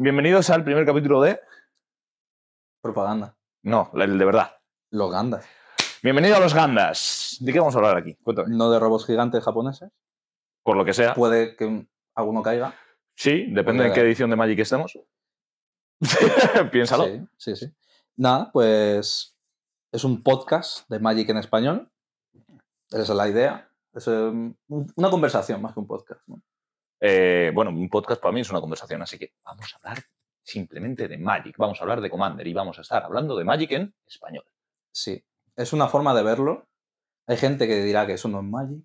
Bienvenidos al primer capítulo de... Propaganda. No, el de verdad. Los gandas. Bienvenido a los Gandas. ¿De qué vamos a hablar aquí? Cuéntame. No de robots gigantes japoneses. Por lo que sea. Puede que un- alguno caiga. Sí, depende de qué edición de Magic estemos. Piénsalo. Sí, sí, sí. Nada, pues es un podcast de Magic en español. Esa es la idea. Es um, un- una conversación más que un podcast. ¿no? Eh, bueno, un podcast para mí es una conversación, así que vamos a hablar simplemente de Magic. Vamos a hablar de Commander y vamos a estar hablando de Magic en español. Sí. Es una forma de verlo. Hay gente que dirá que eso no es Magic,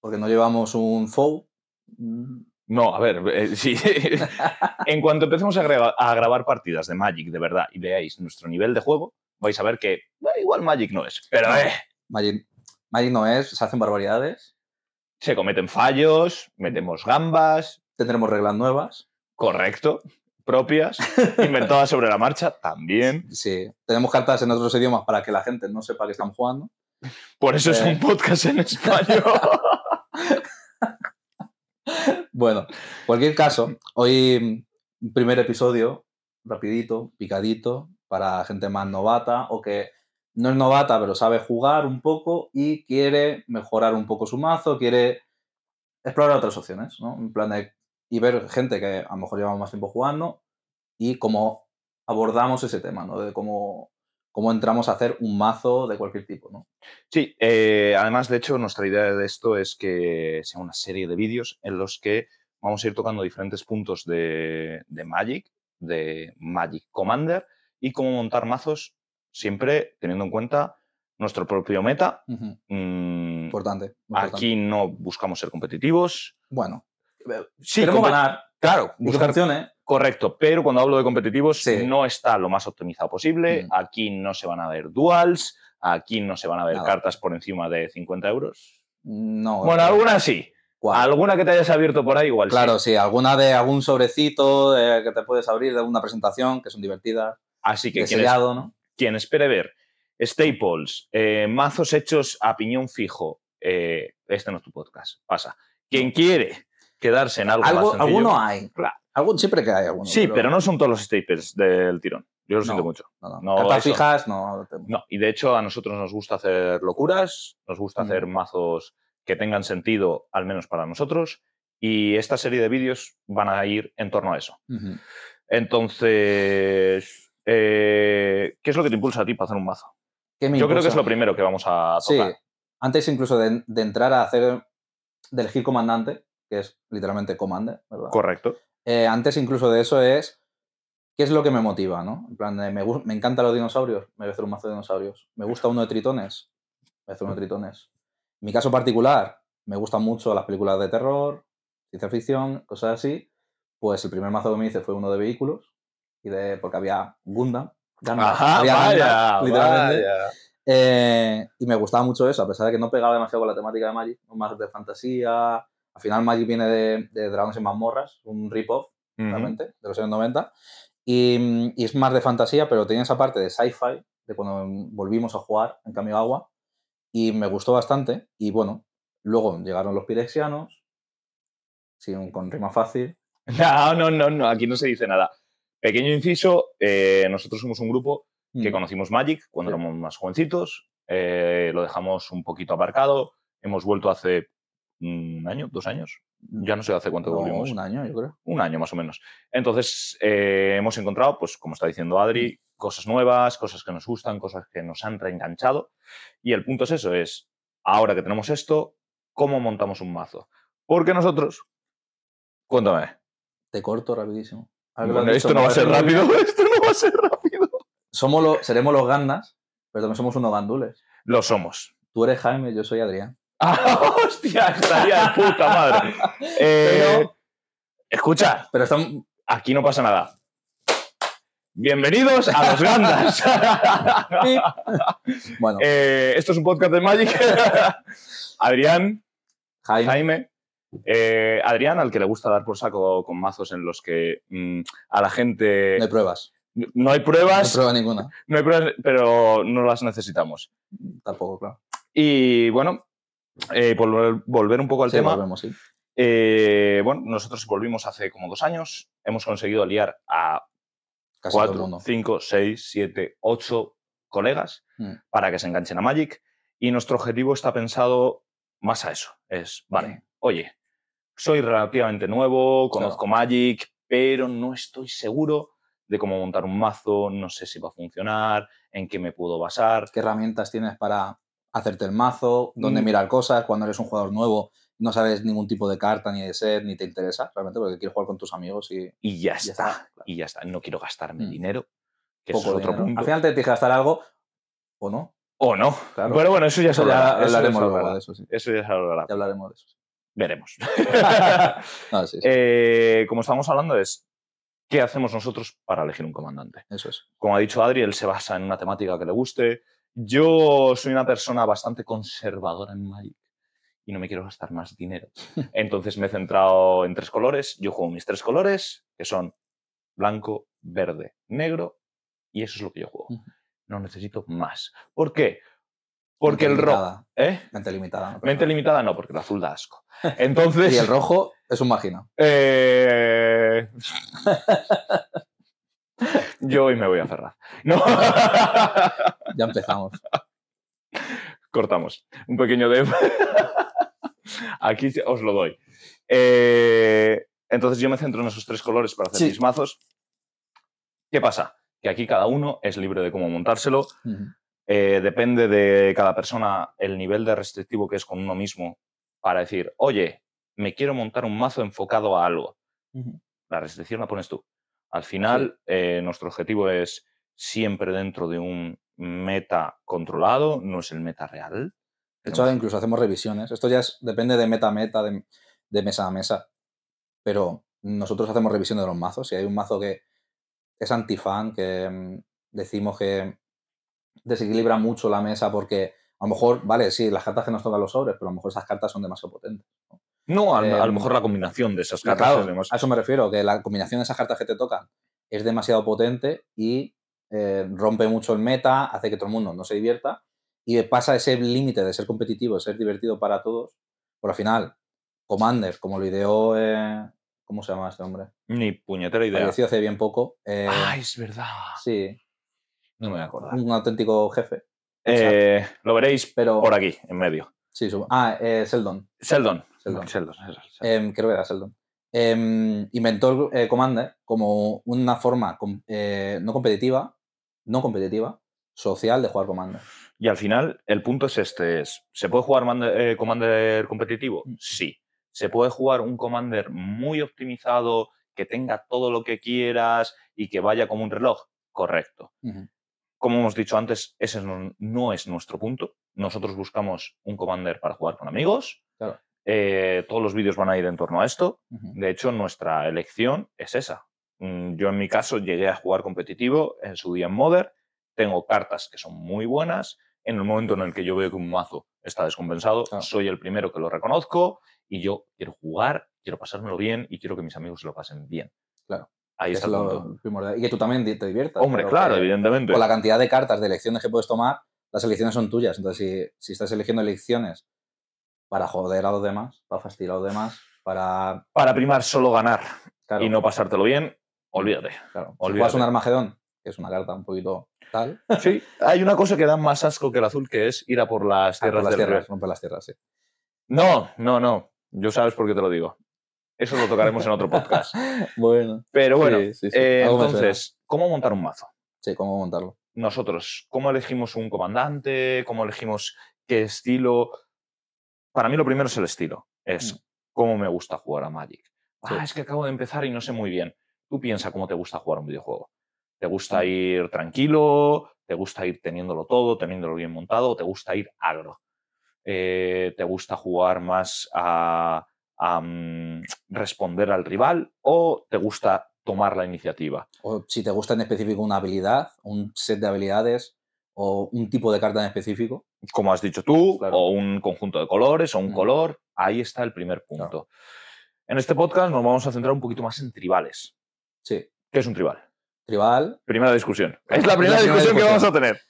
porque no llevamos un FOU. No, a ver, eh, sí. en cuanto empecemos a, graba- a grabar partidas de Magic de verdad y veáis nuestro nivel de juego, vais a ver que eh, igual Magic no es. Pero eh, Magic, Magic no es, se hacen barbaridades. Se cometen fallos, metemos gambas, Tendremos reglas nuevas. correcto, propias, inventadas sobre la marcha también. Sí, tenemos cartas en otros idiomas para que la gente no sepa que están jugando. Por eso es Eh. un podcast en español. Bueno, cualquier caso, hoy primer episodio, rapidito, picadito, para gente más novata o que no es novata, pero sabe jugar un poco y quiere mejorar un poco su mazo, quiere explorar otras opciones, ¿no? En plan de, y ver gente que a lo mejor llevamos más tiempo jugando y cómo abordamos ese tema, ¿no? De cómo, cómo entramos a hacer un mazo de cualquier tipo, ¿no? Sí, eh, además, de hecho, nuestra idea de esto es que sea una serie de vídeos en los que vamos a ir tocando diferentes puntos de, de Magic, de Magic Commander y cómo montar mazos, siempre teniendo en cuenta nuestro propio meta. Mm, Importante. importante. aquí no buscamos ser competitivos. Bueno, Sí, queremos compe- ganar Claro, buscar funcione. Correcto, pero cuando hablo de competitivos Sí. no está lo más optimizado posible. Aquí no se van a ver duals, aquí no se van a ver Nada. cartas por encima de 50 euros. No. Bueno, eh, alguna sí. Alguna que te hayas abierto por ahí igual Claro, sí. sí, alguna de algún sobrecito eh, que te puedes abrir de una presentación, que son divertidas, Así que de quien, es- sellado, ¿no? Quien espere ver staples, eh, mazos hechos a piñón fijo, eh, este no es tu podcast, pasa. Quien quiere quedarse en algo, Algo, alguno hay. Claro. Algún, siempre que hay alguno. Sí, pero no son todos los staples del tirón. Yo lo siento No. mucho. No, no. Cartas eso. fijas, no. No, y de hecho a nosotros nos gusta hacer locuras, nos gusta Mm. hacer mazos que tengan sentido, al menos para nosotros, y esta serie de vídeos van a ir en torno a eso. Entonces, eh, ¿qué es lo que te impulsa a ti para hacer un mazo? ¿Qué me Yo creo que es lo primero que vamos a Sí, tocar. antes incluso de, de entrar a hacer, de elegir comandante, que es literalmente commander, ¿verdad? Correcto. Eh, antes incluso de eso es qué es lo que me motiva, ¿no? En plan, de, me, me encantan los dinosaurios, me voy a hacer un mazo de dinosaurios. Me gusta uno de tritones, voy a hacer uno de tritones. En mi caso particular, me gustan mucho las películas de terror, ciencia ficción, cosas así. Pues el primer mazo que me hice fue uno de vehículos, y de, porque había Gundam. Gundam, Ajá, había vaya, Gundam, literalmente. vaya. Eh, y me gustaba mucho eso, a pesar de que no pegaba demasiado con la temática de Magic, más de fantasía. Al final Magic viene de, de Dragones y Mazmorras, un rip-off realmente, de los años 90. Y, y es más de fantasía, pero tenía esa parte de sci-fi, de cuando volvimos a jugar en Cambio Agua. Y me gustó bastante. Y bueno, luego llegaron los pirexianos, sí, un- con rima fácil. No, no, no, no, aquí no se dice nada. Pequeño inciso, eh, nosotros somos un grupo que Mm. conocimos Magic cuando Sí. éramos más jovencitos, eh, lo dejamos un poquito aparcado, hemos vuelto hace un año, dos años, ya no sé hace cuánto No, volvimos, un año, yo creo. un año más o menos. Entonces, eh, hemos encontrado, pues como está diciendo Adri, cosas nuevas, cosas que nos gustan, cosas que nos han reenganchado. Y el punto es eso, es, ahora que tenemos esto, ¿cómo montamos un mazo? Porque nosotros, cuéntame, Te corto rapidísimo. Bueno, esto no va a ser rápido, esto no va a ser rápido. Somos lo- seremos los gandas, pero también somos unos gandules. Lo somos. Tú eres Jaime, yo soy Adrián. ¡Ah, hostia! Estaría de puta madre. Eh, Pero- Escucha, Pero están. aquí no pasa nada. Bienvenidos a los Gandas. Bueno, Eh, esto es un podcast de Magic. Adrián, Jaime. Jaime. Eh, Adrián, al que le gusta dar por saco con mazos en los que mm, a la gente No hay pruebas. no hay No hay pruebas, prueba ninguna. no hay pruebas, pero no las necesitamos. Tampoco, claro. Y bueno, eh, por volver- volver un poco al Sí, tema, volvemos, sí. eh, bueno, nosotros volvimos hace como dos años. hemos conseguido liar a Casi todo el 4, mundo. 5, 6, 7, 8 colegas Mm. para que se enganchen a Magic. Y nuestro objetivo está pensado más a eso. Es, vale. Oye, soy relativamente nuevo, conozco Magic, pero no estoy seguro de cómo montar un mazo, no sé si va a funcionar, en qué me puedo basar. ¿Qué herramientas tienes para hacerte el mazo? ¿Dónde Mm. mirar cosas? Cuando eres un jugador nuevo, no sabes ningún tipo de carta ni de set, ni te interesa realmente, porque quieres jugar con tus amigos y Y ya, Ya está, está, claro. y ya está. No quiero gastarme Mm. dinero, que eso poco es otro dinero. punto. Al final te tienes que gastar algo o no. O no. Claro. Pero bueno, eso ya se Eso ya hablará. eso ya hablaremos se hablará. de eso, sí. Eso ya se hablará. Veremos. Sí, sí, Eh, como estamos hablando es, ¿qué hacemos nosotros para elegir un comandante? eso es. Como ha dicho Adri, él se basa en una temática que le guste. Yo soy una persona bastante conservadora en Magic y no me quiero gastar más dinero. Entonces me he centrado en tres colores. Yo juego mis tres colores, que son blanco, verde, negro, y eso es lo que yo juego. No necesito más. ¿Por qué? Porque Mente el rojo... ¿Eh? Mente limitada. ¿no? Mente limitada no, porque el azul da asco. Entonces... Y el rojo es un máquina. Eh, Yo hoy me voy a cerrar. No. Ya empezamos. Cortamos. Un pequeño dev. Aquí os lo doy. Eh, Entonces yo me centro en esos tres colores para hacer Sí. mis mazos. ¿Qué pasa? Que aquí cada uno es libre de cómo montárselo. Eh, depende de cada persona el nivel de restrictivo que es con uno mismo para decir, oye, me quiero montar un mazo enfocado a algo. La restricción la pones tú. Al final, eh, nuestro objetivo es siempre dentro de un meta controlado, no es el meta real. De hecho, ahora incluso hacemos revisiones. Esto ya es- depende de meta a meta, de, de mesa a mesa. Pero nosotros hacemos revisiones de los mazos. Si hay un mazo que es antifan, que mm, decimos que desequilibra mucho la mesa porque a lo mejor, vale, sí, las cartas que nos tocan los sobres, pero a lo mejor esas cartas son demasiado potentes. No, a, a lo Em, mejor la combinación de esas Claro, cartas es demasiado- a eso me refiero, que la combinación de esas cartas que te tocan es demasiado potente y eh, rompe mucho el meta, hace que todo el mundo no se divierta y pasa ese límite de ser competitivo, de ser divertido para todos. Por al final, Commander, como lo ideó, eh, ¿cómo se llama este hombre? Ni puñetera idea. Falleció hace bien poco. eh, Ah, es verdad. sí, No me voy a acordar. un auténtico jefe. Eh, lo veréis Pero, por aquí, en medio. sí, su- ah, eh, Seldon. Sheldon. Sheldon. Sheldon, Sheldon, Sheldon. Em, creo que era Sheldon. Em, inventó el eh, Commander como una forma com- eh, no competitiva, no competitiva, social de jugar Commander. Y al final, el punto es este: es, ¿se puede jugar mande- eh, Commander competitivo? Mm. Sí. ¿Se puede jugar un Commander muy optimizado, que tenga todo lo que quieras y que vaya como un reloj? Correcto. Como hemos dicho antes, ese no, no es nuestro punto. Nosotros buscamos un Commander para jugar con amigos. Claro. Eh, todos los vídeos van a ir en torno a esto. De hecho, nuestra elección es esa. Mm, Yo en mi caso llegué a jugar competitivo en su día en Modern. Tengo cartas que son muy buenas. En el momento en el que yo veo que un mazo está descompensado, Claro. soy el primero que lo reconozco y yo quiero jugar, quiero pasármelo bien y quiero que mis amigos se lo pasen bien. Claro. Ahí está lo primordial. Y que tú también te diviertas. Hombre, claro, evidentemente. Con la cantidad de cartas de elecciones que puedes tomar, las elecciones son tuyas. Entonces, si, si estás eligiendo elecciones para joder a los demás, para fastidiar a los demás, para. Para primar solo ganar Claro, y no pasártelo bien, olvídate. claro. Si olvídate. juegas un Armagedón, que es una carta un poquito tal, Sí, hay una cosa que da más asco que el azul, que es ir a por las ah, por tierras las del tierras, romper las tierras, sí. No, no, no. Yo sabes por qué te lo digo. Eso lo tocaremos en otro podcast. bueno. Pero bueno, Sí, sí, sí. eh, entonces, ¿cómo montar un mazo? Sí, cómo montarlo. Nosotros, ¿cómo elegimos un comandante? ¿Cómo elegimos qué estilo? Para mí lo primero es el estilo. Es Mm. cómo me gusta jugar a Magic. Ah, es que acabo de empezar y no sé muy bien. Tú piensa cómo te gusta jugar un videojuego. ¿Te gusta ir tranquilo? ¿Te gusta ir teniéndolo todo, teniéndolo bien montado? ¿O te gusta ir agro? Eh, ¿Te gusta jugar más a, a, mm, responder al rival? ¿O te gusta tomar la iniciativa? O si te gusta en específico una habilidad, un set de habilidades o un tipo de carta en específico. como has dicho tú, Claro. o un conjunto de colores, o un Mm. color, ahí está el primer punto. En este podcast nos vamos a centrar un poquito más en tribales. Sí. ¿Qué es un tribal? Tribal. Primera discusión. Es La la primera discusión que vamos a tener.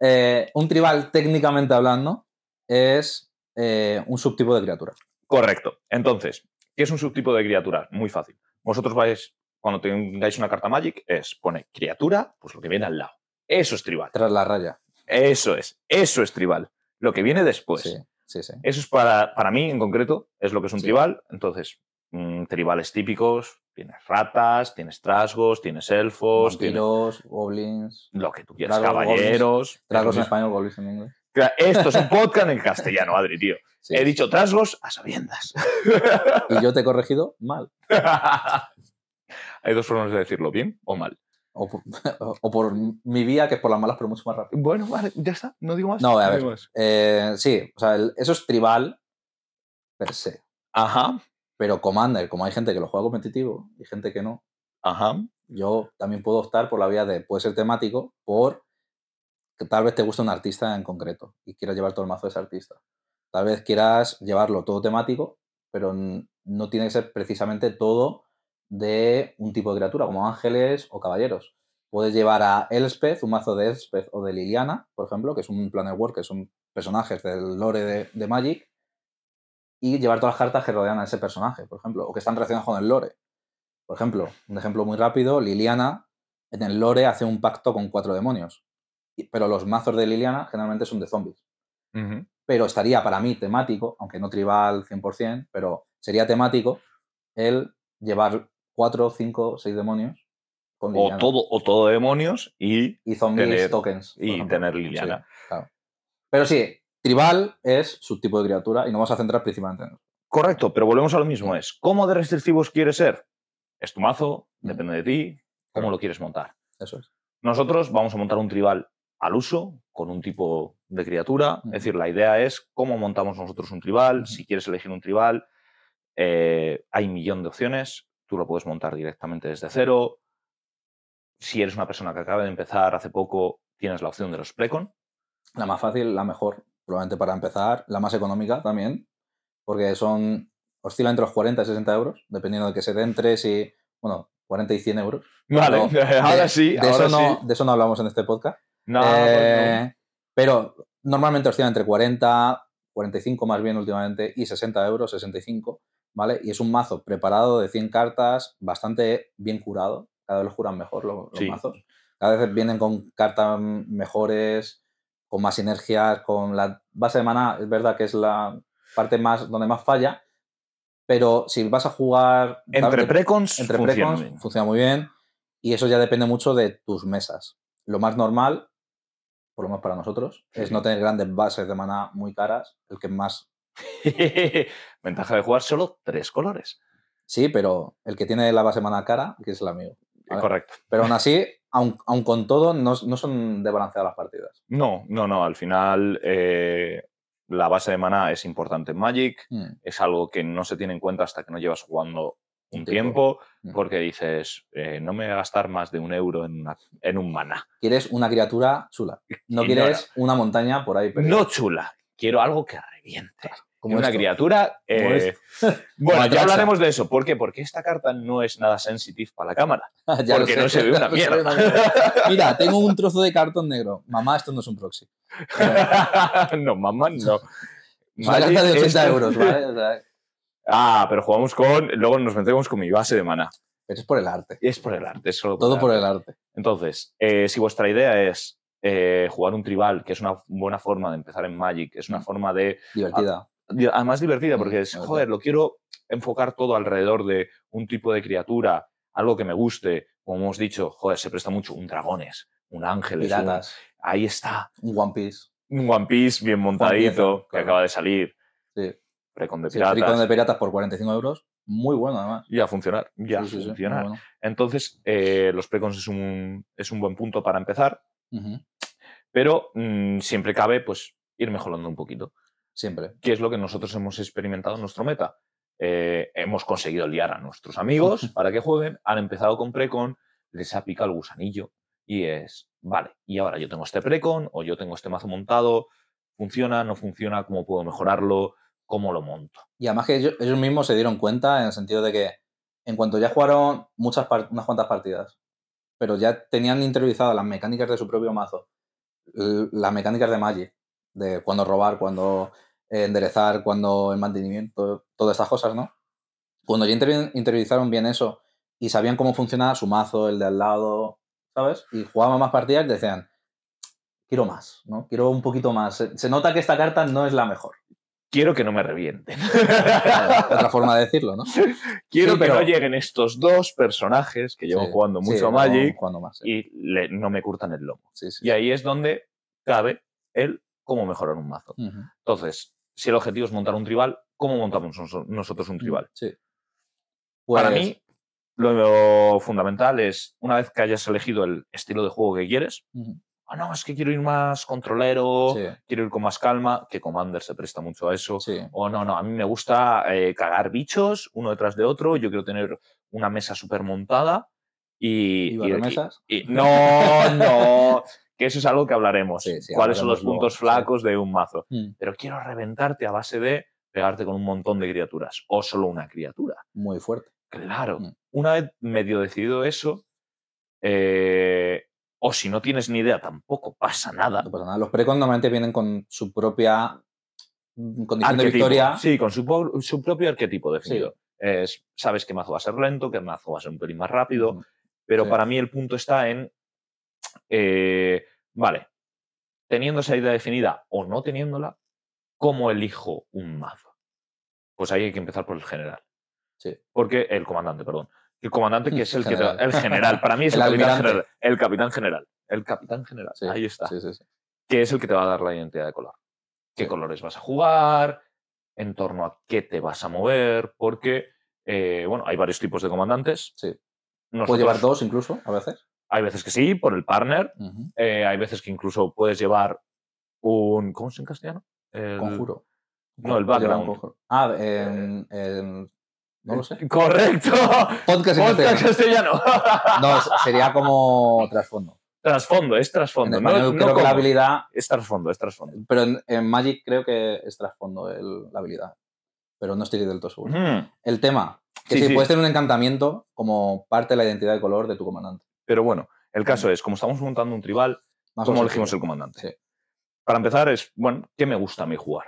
Eh, un tribal, técnicamente hablando, es eh, un subtipo de criatura. Correcto. Entonces, ¿qué es un subtipo de criatura? Muy fácil. Vosotros vais, cuando tengáis una carta Magic es, pone criatura, pues lo que viene al lado. Eso es tribal. Tras la raya. Eso es, eso es tribal. Lo que viene después. Sí, sí, sí. Eso es para, para mí en concreto, es lo que es un tribal. Entonces, mm, tribales típicos, tienes ratas, tienes trasgos, tienes elfos, tienes Vampiros, goblins. lo que tú quieras, Dragos, caballeros. Tragos en español, goblins en inglés. Esto es un podcast en castellano, Adri, tío. Sí. He dicho trasgos a sabiendas. Y yo te he corregido mal. Hay dos formas de decirlo, bien o mal. O por, o por mi vía, que es por las malas, pero mucho más rápido. Bueno, vale, ya está, no digo más. No, a ver. Eh, sí, o sea, el- eso es tribal per se. Ajá, Pero Commander, como hay gente que lo juega competitivo y gente que no, ajá. yo también puedo optar por la vía de, puede ser temático, por tal vez te guste un artista en concreto y quieras llevar todo el mazo de ese artista. Tal vez quieras llevarlo todo temático, pero no tiene que ser precisamente todo de un tipo de criatura, como ángeles o caballeros. Puedes llevar a Elspeth, un mazo de Elspeth o de Liliana, por ejemplo, que es un Planet War, que son personajes del lore de, de Magic, y llevar todas las cartas que rodean a ese personaje, por ejemplo, o que están relacionadas con el lore. Por ejemplo, un ejemplo muy rápido, Liliana en el lore hace un pacto con cuatro demonios, pero los mazos de Liliana generalmente son de zombies. Pero estaría para mí temático, aunque no tribal 100%, pero sería temático el llevar cuatro, cinco, seis demonios con O todo, o todo demonios y, y zombies tener- tokens. y ejemplo. tener Sí, Liliana. claro. Pero sí, tribal es su tipo de criatura y nos vamos a centrar principalmente en eso. Correcto, pero volvemos a lo mismo. Es, ¿cómo de restrictivos quieres ser? Es tu mazo, depende de ti, cómo Claro. lo quieres montar. Eso es. Nosotros vamos a montar un tribal al uso, con un tipo de criatura. Es decir, la idea es cómo montamos nosotros un tribal. Si quieres elegir un tribal, eh, hay un millón de opciones. Tú lo puedes montar directamente desde cero. Si eres una persona que acaba de empezar hace poco, tienes la opción de los precon. La más fácil, la mejor, probablemente para empezar. La más económica también, porque son. oscila entre los 40 y 60 euros, dependiendo de que se den tres y. bueno, 40 y 100 euros. Vale, ahora de- sí. De, ahora eso no, sí. de eso no hablamos en este podcast. No, pues no. Eh, Pero normalmente oscila entre 40, 45 más bien últimamente, y 60 euros, 65, ¿vale? Y es un mazo preparado de 100 cartas, bastante bien curado. Cada vez los curan mejor los, los Sí. mazos. Cada vez vienen con cartas mejores, con más sinergias, con la base de mana, es verdad que es la parte más donde más falla, pero si vas a jugar Entre precons, entre funciona precons funciona muy bien y eso ya depende mucho de tus mesas. Lo más normal, por lo menos para nosotros, es no tener grandes bases de mana muy caras, el que más... Ventaja de jugar solo tres colores. Sí, pero el que tiene la base de mana cara, que es el amigo. Vale. Correcto. Pero aún así, aun, aun con todo, no, no son de balancear las partidas. No, no, no. Al final, eh, la base de mana es importante en Magic. Mm, Es algo que no se tiene en cuenta hasta que no llevas jugando un tiempo, tiempo. Porque dices, eh, no me voy a gastar más de un euro en, una- en un mana. Quieres una criatura chula. No quieres una montaña por ahí. perdida. No chula, quiero algo que reviente. como una esto. criatura. Eh, bueno, ya hablaremos de eso. ¿Por qué? Porque esta carta no es nada sensitive para la cámara. Porque sé, no se ve una mierda. Mira, tengo un trozo de cartón negro. Mamá, esto no es un proxy. no, mamá, no. Es una carta de 80 esto- euros, ¿vale? O sea, Ah, pero jugamos con. Luego nos metemos con mi base de mana. pero es por el arte. Es por el arte, es solo Todo por el arte. Entonces, eh, si vuestra idea es eh, jugar un tribal, que es una buena forma de empezar en Magic, es una Mm. forma de. Divertida. di- Además, divertida, porque Mm, es, la verdad. joder, lo quiero enfocar todo alrededor de un tipo de criatura, algo que me guste. Como hemos dicho, joder, se presta mucho un dragones, un ángeles. un- Piratas. Ahí está. Un One Piece. Un One Piece bien montadito, que acaba de salir. Sí. Precon de Sí, piratas. Tricón de piratas por 45 euros. Muy bueno, además. Ya a funcionar, ya Sí, sí, sí, funcionar. bueno. Entonces, eh, los precons es un, es un buen punto para empezar, pero mm, siempre cabe pues ir mejorando un poquito, Siempre. que es lo que nosotros hemos experimentado en nuestro meta. Eh, hemos conseguido liar a nuestros amigos para que jueguen, han empezado con precon, les ha picado el gusanillo y es, vale, y ahora yo tengo este precon o yo tengo este mazo montado, funciona, no funciona, cómo puedo mejorarlo, cómo lo monto. Y además que ellos, mismos se dieron cuenta en el sentido de que en cuanto ya jugaron muchas unas cuantas partidas, pero ya tenían interiorizadas las mecánicas de su propio mazo, las mecánicas de Magic, de cuándo robar, cuándo eh, enderezar, cuándo el mantenimiento, todas estas cosas, ¿no? Cuando ya interi- interiorizaron bien eso y sabían cómo funcionaba su mazo, el de al lado, ¿sabes? Y jugaban más partidas decían, quiero más, ¿no? Quiero un poquito más. Se nota que esta carta no es la mejor. Quiero que no me revienten. Otra forma de decirlo, ¿no? Quiero Sí, que pero- no lleguen estos dos personajes que llevan Sí, jugando sí, mucho a Magic más, y le- no me curtan el lomo. Y ahí es donde cabe el cómo mejorar un mazo. Entonces, si el objetivo es montar un tribal, ¿cómo montamos nos- nosotros un tribal? Para Pues, mí, lo fundamental es, una vez que hayas elegido el estilo de juego que quieres, ah, no, es que quiero ir más controlero, sí, quiero ir con más calma, que Commander se presta mucho a eso. sí. O no, no, a mí me gusta eh, cagar bichos uno detrás de otro, yo quiero tener una mesa súper montada y... ¿Y barremesas? y- y- no, no, que eso es algo que hablaremos. Sí, ¿Cuáles son los hablaremos luego, puntos flacos de un mazo? Mm, Pero quiero reventarte a base de pegarte con un montón de criaturas o solo una criatura. Muy fuerte. Claro, Mm. una vez medio decidido eso, eh, o si no tienes ni idea, tampoco pasa nada. No pasa nada. Los precon normalmente vienen con su propia mm, condición de victoria. Sí, con su, su propio arquetipo definido. Es, sabes qué mazo va a ser lento, qué mazo va a ser un pelín más rápido, pero sí. para mí el punto está en, eh, vale, teniendo esa idea definida o no teniéndola, ¿cómo elijo un mazo? Pues ahí hay que empezar por el general. Sí. Porque el comandante, perdón. El comandante que es el que General. el general. Para mí es el, El capitán general. El capitán general. El capitán general. Sí, Ahí está. Sí, sí, sí. Que es el que te va a dar la identidad de color. ¿Qué colores vas a jugar? En torno a qué te vas a mover. Porque, eh, bueno, hay varios tipos de comandantes. Sí. Puedes llevar dos incluso, a veces. Hay veces que sí, por el partner. Eh, hay veces que incluso puedes llevar un. ¿Cómo es en castellano? El- Conjuro. No, el background. Ah, en- no lo sé. Correcto. Podcast en Podcast castellano. No, sería como trasfondo. trasfondo, es En trasfondo. no- español no creo que la habilidad, Es trasfondo, es trasfondo. pero en, en Magic creo que es trasfondo el- la habilidad. Pero no estoy del todo seguro. El tema, que Sí, sí, sí. puedes tener un encantamiento como parte de la identidad de color de tu comandante. Pero bueno, el caso es, como estamos montando un tribal, Más ¿cómo elegimos el comandante? Sí. Para empezar es, bueno, ¿qué me gusta a mí jugar?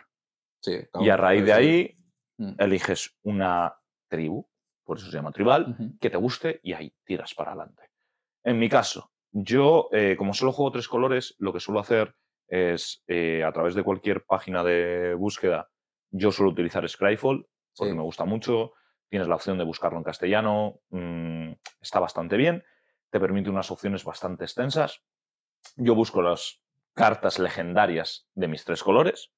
Sí, Y a raíz de ahí Mm. eliges una tribu, por eso se llama tribal, que te guste y ahí tiras para adelante. En mi caso, yo, eh, como solo juego tres colores, lo que suelo hacer es, eh, a través de cualquier página de búsqueda, yo suelo utilizar Scryfall, porque Sí. me gusta mucho. Tienes la opción de buscarlo en castellano, mm, está bastante bien, te permite unas opciones bastante extensas. Yo busco las cartas legendarias de mis tres colores.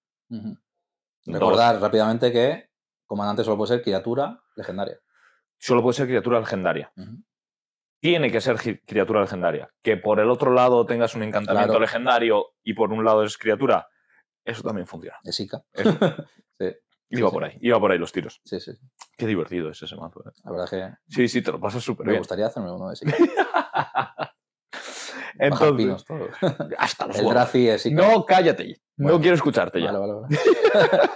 Recordar rápidamente que comandante solo puede ser criatura legendaria. Solo puede ser criatura legendaria. Tiene que ser criatura legendaria. Que por el otro lado tengas un encantamiento Claro. legendario y por un lado es criatura, eso también funciona. Es Ica. Sí, Iba sí. por ahí, iba por ahí los tiros. sí, sí. Qué divertido es ese mazo. eh. La verdad es que Sí, sí, te lo pasas súper me bien. gustaría hacerme uno de Ica. Entonces, todos. hasta los El. Drazi es. No, cállate. No quiero escucharte ya. Vale, vale, vale.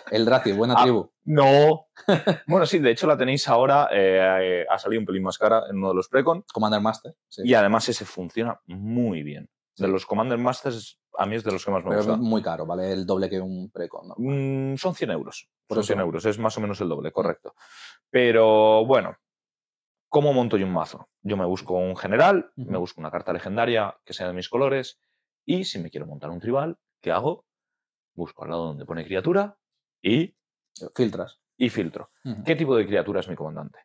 El Drazi, buena Ah, tribu. No. bueno, sí, de hecho la tenéis ahora. eh, eh, ha salido un pelín más cara en uno de los precon. Commander Master. Sí. Y además ese funciona muy bien. De Sí. los Commander Masters, a mí es de los que más me Pero gusta. es muy caro, vale el doble que un precon. ¿no? Mm, son 100 euros. Por son eso. 100 euros, es más o menos el doble, correcto. Pero bueno, ¿cómo monto yo un mazo? Yo me busco un general, me busco una carta legendaria que sea de mis colores y si me quiero montar un tribal, ¿qué hago? Busco al lado donde pone criatura y, Filtras. y filtro. ¿Qué tipo de criatura es mi comandante?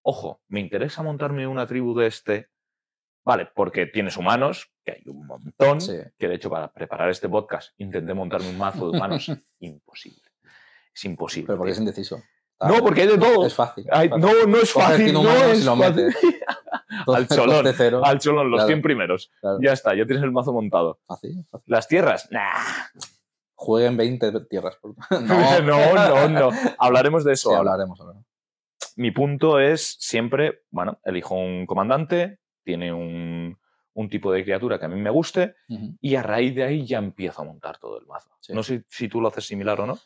Ojo, me interesa montarme una tribu de este. Vale, porque tienes humanos, que hay un montón, Sí. que de hecho para preparar este podcast intenté montarme un mazo de humanos. imposible. Es imposible. Pero porque es tío. No, porque hay de todo. Es fácil. no, no es fácil. 100 No humanos y es lo fácil. metes. Todo- Al cholón. Al cholón, los Claro. 100 primeros. Claro. Ya está, ya tienes el mazo montado. Fácil, fácil. Las tierras, nah. Jueguen 20 tierras. por- No, no, no. Hablaremos de eso. Sí, hablaremos. hablaremos. mi punto es siempre, bueno, elijo un comandante, tiene un, un tipo de criatura que a mí me guste y a raíz de ahí ya empiezo a montar todo el mazo. Sí. No sé si tú lo haces similar o no.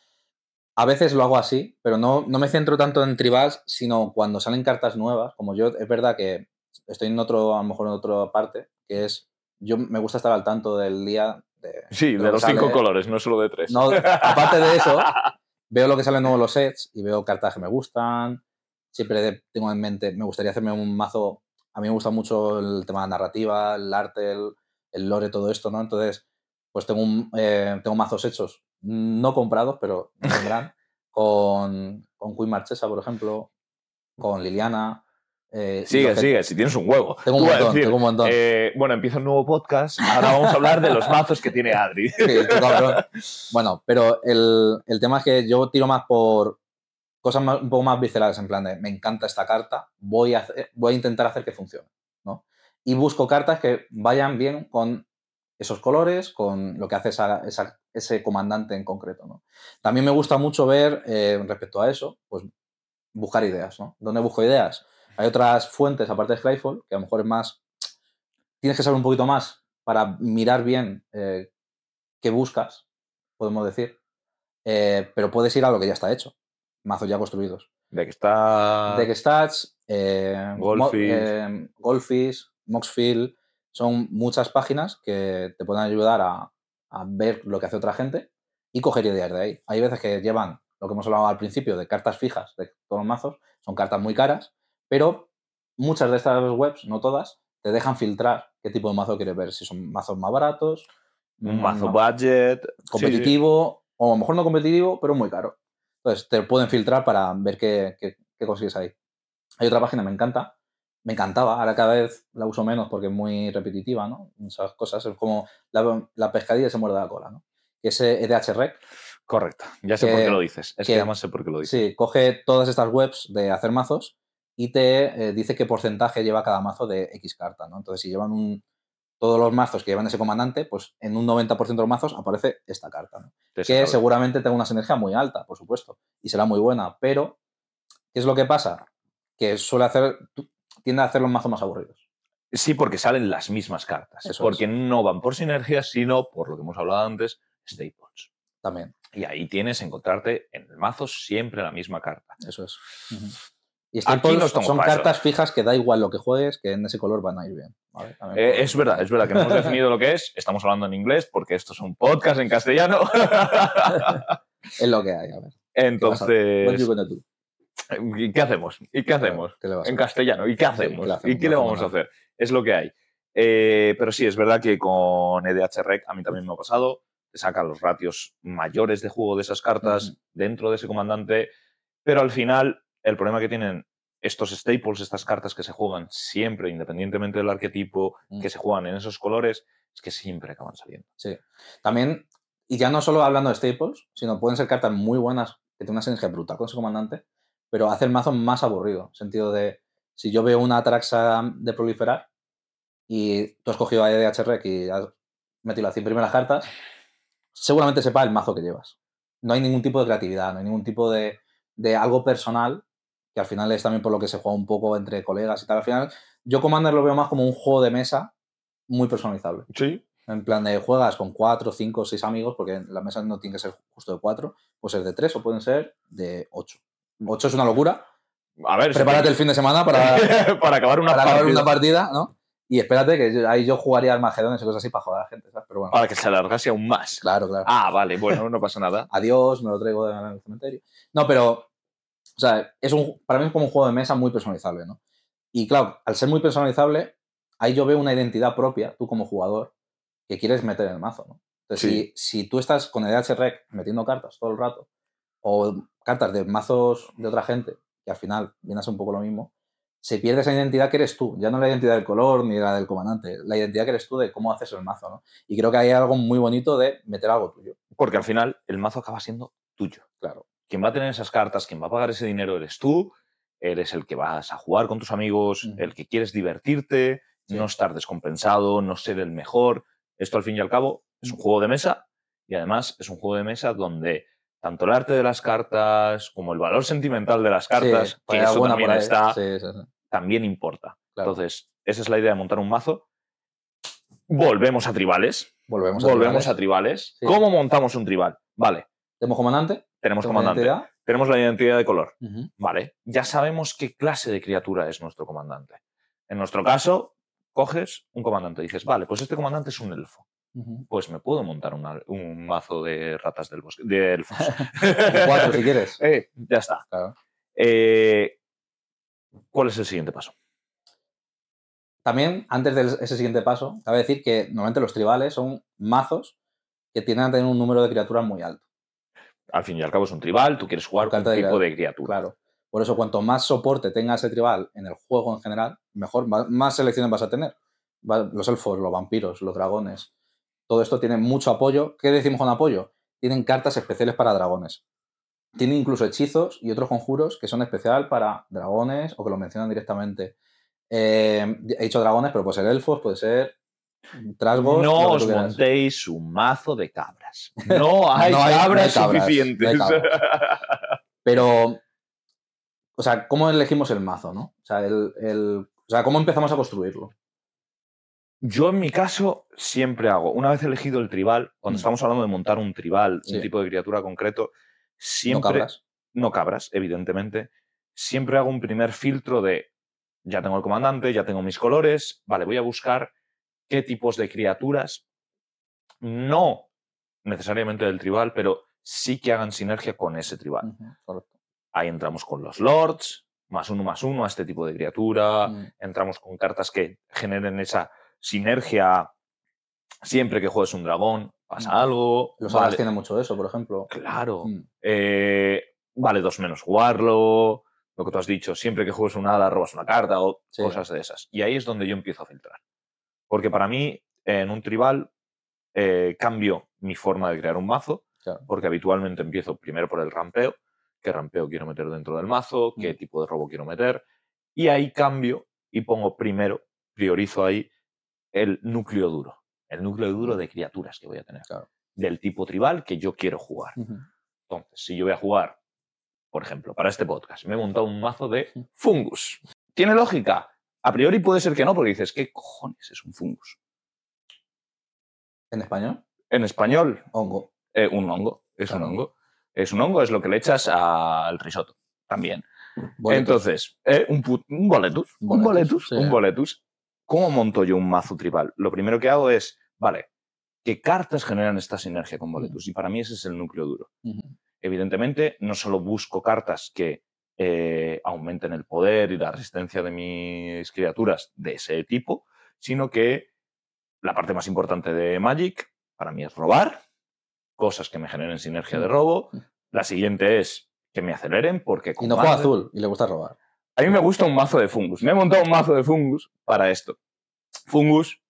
A veces lo hago así, pero no, no me centro tanto en tribals, sino cuando salen cartas nuevas, como yo, es verdad que estoy en otro, a lo mejor en otra parte, que es, yo me gusta estar al tanto del día. De, Sí, lo de los cinco sale. colores, no solo de tres. No, aparte de eso, veo lo que salen nuevos los sets y veo cartas que me gustan. siempre tengo en mente, me gustaría hacerme un mazo, a mí me gusta mucho el tema de la narrativa, el arte, el, el lore, todo esto, ¿no? Entonces, pues tengo, un, eh, tengo mazos hechos, no comprados, pero vendrán, con, con Queen Marchesa, por ejemplo, con Liliana. eh, Sigue, que- sigue, si tienes un huevo. Tengo un montón, decir, tengo un montón. eh, bueno, empieza un nuevo podcast. Ahora vamos a hablar de los mazos que tiene Adri. Sí. Bueno, pero el, el tema es que yo tiro más por cosas más- un poco más viscerales, en plan de, me encanta esta carta, voy a, hacer- voy a intentar hacer que funcione, ¿no? Y busco cartas que vayan bien con esos colores, con lo que hace esa- esa- ese comandante en concreto, ¿no? También me gusta mucho ver, eh, respecto a eso, pues buscar ideas, ¿no? ¿Dónde busco ideas? Hay otras fuentes, aparte de Skyfall, que a lo mejor es más... Tienes que saber un poquito más para mirar bien eh, qué buscas, podemos decir, eh, pero puedes ir a lo que ya está hecho, mazos ya construidos. De que está. Deck Stats, Mo- Goldfish. eh, Goldfish, Moxfield, son muchas páginas que te pueden ayudar a, a ver lo que hace otra gente y coger ideas de ahí. Hay veces que llevan lo que hemos hablado al principio de cartas fijas de todos los mazos, son cartas muy caras, pero muchas de estas webs, no todas, te dejan filtrar qué tipo de mazo quieres ver, si son mazos más baratos, Un mm, mazo ma- budget. sí, sí. competitivo, o a lo mejor no competitivo, pero muy caro. Entonces, te pueden filtrar para ver qué, qué- qué consigues ahí. Hay otra página, me encanta, me encantaba, ahora cada vez la uso menos porque es muy repetitiva, ¿no? Muchas cosas, es como la, la pescadilla se muerde la cola, ¿no? Que es EDHREC, Correcto. Ya sé por qué lo dices. Es que, que- además sé por qué lo dices. sí, coge todas estas webs de hacer mazos y te eh, dice qué porcentaje lleva cada mazo de X carta, ¿no? Entonces, si llevan un, todos los mazos que llevan ese comandante, pues en un 90% de los mazos aparece esta carta, ¿no? Que sabe. seguramente tenga una sinergia muy alta, por supuesto, y será muy buena, pero ¿qué es lo que pasa? Que suele hacer, tiende a hacer los mazos más aburridos. Sí, porque salen las mismas cartas. Eso porque es. no van por sinergias, sino por lo que hemos hablado antes, staples. También, Y ahí tienes encontrarte en el mazo siempre la misma carta. eso es. Y Aquí no son cartas fijas que da igual lo que juegues, que en ese color van a ir bien. Eh, es verdad, es verdad que no hemos definido lo que es. Estamos hablando en inglés porque esto es un podcast en castellano. Es lo que hay, a ver. ¿qué vas a- what you Entonces? ¿Y qué hacemos? ¿Y qué hacemos? ¿Qué En castellano. ¿Y qué hacemos? ¿qué hacemos? ¿Y qué le vamos a hacer? Es lo que hay. Eh, pero sí, es verdad que con EDH-REC a mí también me ha pasado. Saca los ratios mayores de juego de esas cartas Ujú. dentro de ese comandante. Pero al final, el problema que tienen estos staples, estas cartas que se juegan siempre, independientemente del arquetipo, Mm. que se juegan en esos colores, es que siempre acaban saliendo. Sí. También, y ya no solo hablando de staples, sino pueden ser cartas muy buenas que tienen una sinergia brutal con ese comandante, pero hace el mazo más aburrido. En sentido de, si yo veo una Atraxa de proliferar y tú has cogido a E EDHREC y has metido las 100 primeras cartas, seguramente sepa el mazo que llevas. No hay ningún tipo de creatividad, no hay ningún tipo de, de algo personal, que al final es también por lo que se juega un poco entre colegas y tal. Al final, yo Commander lo veo más como un juego de mesa muy personalizable. Sí. En plan de juegas con cuatro, cinco, seis amigos, porque la mesa no tiene que ser justo de cuatro, puede ser de tres o pueden ser de ocho. Ocho es una locura. A ver, Prepárate el fin de semana para, para acabar una para acabar partida. una partida, ¿no? Y espérate que ahí yo jugaría al Magedones y cosas así para joder a la gente, ¿sabes? Pero bueno, Para que se alargase aún más. claro, claro. Ah, vale, bueno, no pasa nada. Adiós, me lo traigo del cementerio. No, pero, o sea, es un, para mí es como un juego de mesa muy personalizable, ¿no? Y claro, al ser muy personalizable, ahí yo veo una identidad propia, tú como jugador, que quieres meter en el mazo, ¿no? Entonces, Sí. si, si tú estás con el HREC metiendo cartas todo el rato, o cartas de mazos de otra gente, que al final viene a ser un poco lo mismo, se pierde esa identidad que eres tú, ya no la identidad del color ni la del comandante, la identidad que eres tú de cómo haces el mazo, ¿no? Y creo que hay algo muy bonito de meter algo tuyo, Porque al final el mazo acaba siendo tuyo. claro. Quien va a tener esas cartas, quien va a pagar ese dinero eres tú, eres el que vas a jugar con tus amigos, el que quieres divertirte, Sí. no estar descompensado, no ser el mejor. Esto al fin y al cabo es un juego de mesa y además es un juego de mesa donde tanto el arte de las cartas como el valor sentimental de las cartas, Sí, que eso también ahí. está, Sí, también importa. Claro. Entonces, esa es la idea de montar un mazo. Volvemos a tribales. volvemos a Volvemos tribales. a tribales. ¿Cómo montamos un tribal? Vale, Tenemos comandante, tenemos comandante, identidad. tenemos la identidad de color. Vale, ya sabemos qué clase de criatura es nuestro comandante. En nuestro caso, coges un comandante y dices, vale, pues este comandante es un elfo. Pues me puedo montar una- un mazo de ratas del bosque, de elfos. De cuatro, si quieres. Eh, ya está. Claro. Eh, ¿Cuál es el siguiente paso? También, antes de ese siguiente paso, cabe decir que normalmente los tribales son mazos que tienen a tener un número de criaturas muy alto. Al fin y al cabo es un tribal, tú quieres jugar con un tipo de criatura. Claro. Por eso, cuanto más soporte tenga ese tribal en el juego en general, mejor, más selecciones vas a tener. Los elfos, los vampiros, los dragones. Todo esto tiene mucho apoyo. ¿Qué decimos con apoyo? Tienen cartas especiales para dragones. Tienen incluso hechizos y otros conjuros que son especial para dragones o que lo mencionan directamente. Eh, he dicho dragones, pero puede ser elfos, puede ser trasgos. No os quieras. montéis un mazo de cabras. No hay, No hay- no hay cabras suficientes. no hay Pero, o sea, ¿cómo elegimos el mazo, no? O sea, el, el- o sea, ¿cómo empezamos a construirlo? Yo en mi caso siempre hago, una vez elegido el tribal, cuando Mm. estamos hablando de montar un tribal, Sí. un tipo de criatura concreto, No siempre... cabras. no cabras, evidentemente, siempre hago un primer filtro de, ya tengo el comandante, ya tengo mis colores, vale, voy a buscar qué tipos de criaturas, no necesariamente del tribal, pero sí que hagan sinergia con ese tribal. Correcto. Ahí entramos con los lords, más uno más uno a este tipo de criatura, Mm, entramos con cartas que generen esa sinergia. Siempre que juegues un dragón, pasa algo. Los vale, tienen mucho eso, por ejemplo. Claro. Mm, Eh, vale dos menos jugarlo, lo que tú has dicho, siempre que juegues un hada robas una carta o Sí. cosas de esas. Y ahí es donde yo empiezo a filtrar. Porque para mí, en un tribal, eh, cambio mi forma de crear un mazo, claro. porque habitualmente empiezo primero por el rampeo, qué rampeo quiero meter dentro del mazo, qué Mm. tipo de robo quiero meter, y ahí cambio y pongo primero, priorizo ahí el núcleo duro, el núcleo duro de criaturas que voy a tener, Claro. del tipo tribal que yo quiero jugar. Entonces, si yo voy a jugar, por ejemplo, para este podcast, me he montado un mazo de fungus. ¿Tiene lógica? A priori puede ser que no, porque dices, ¿qué cojones es un fungus? En español, En español, hongo. eh, un hongo. Es Claro. un hongo. Es un hongo, es lo que le echas al risotto también. Entonces, eh, un, boletus. Un Boletus, boletus. sí. Un boletus. ¿Cómo monto yo un mazo tribal? Lo primero que hago es, vale, ¿qué cartas generan esta sinergia con boletus? Y para mí ese es el núcleo duro. Evidentemente, no solo busco cartas que eh, aumenten el poder y la resistencia de mis criaturas de ese tipo, sino que la parte más importante de Magic para mí es robar, cosas que me generen sinergia de robo. La siguiente es que me aceleren porque Y no juega azul y le gusta robar. A mí me gusta un mazo de fungus. Me he montado un mazo de fungus para esto. Fungus,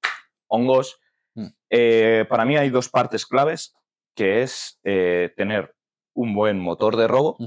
hongos. Mm. Eh, para mí hay dos partes claves, que es eh, tener un buen motor de robo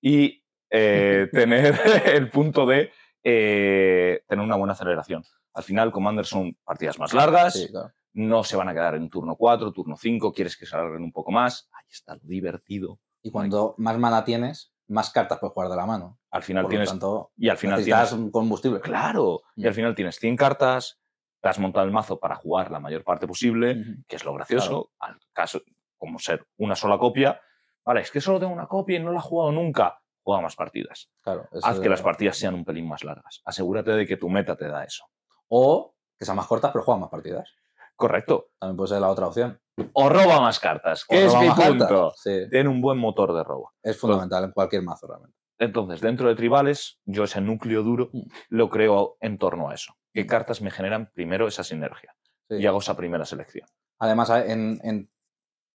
y eh, tener el punto de eh, tener una buena aceleración. Al final, Commander son partidas más largas, Sí, claro. no se van a quedar en turno 4, turno 5, quieres que se alarguen un poco más. Ahí está lo divertido. Y cuando más mana tienes, más cartas puedes jugar de la mano. Al final Por lo tienes... tanto, Y al final necesitas tienes un combustible. Claro. Y al Mm. final tienes 100 cartas, te has montado el mazo para jugar la mayor parte posible, que es lo gracioso. Al caso, como ser una sola copia. Vale, es que solo tengo una copia y no la he jugado nunca. Juega más partidas. Claro, Haz que las partidas sean un pelín más largas. Asegúrate de que tu meta te da eso. O que sean más cortas, pero juegan más partidas. Correcto. También puede ser la otra opción. O roba más cartas, que es mi punto. Sí, Ten un buen motor de robo. es fundamental en cualquier mazo realmente. Entonces, dentro de tribales, yo ese núcleo duro Mm. lo creo en torno a eso. ¿Qué cartas me generan primero esa sinergia? Sí. Y hago esa primera selección. Además, hay- en, en-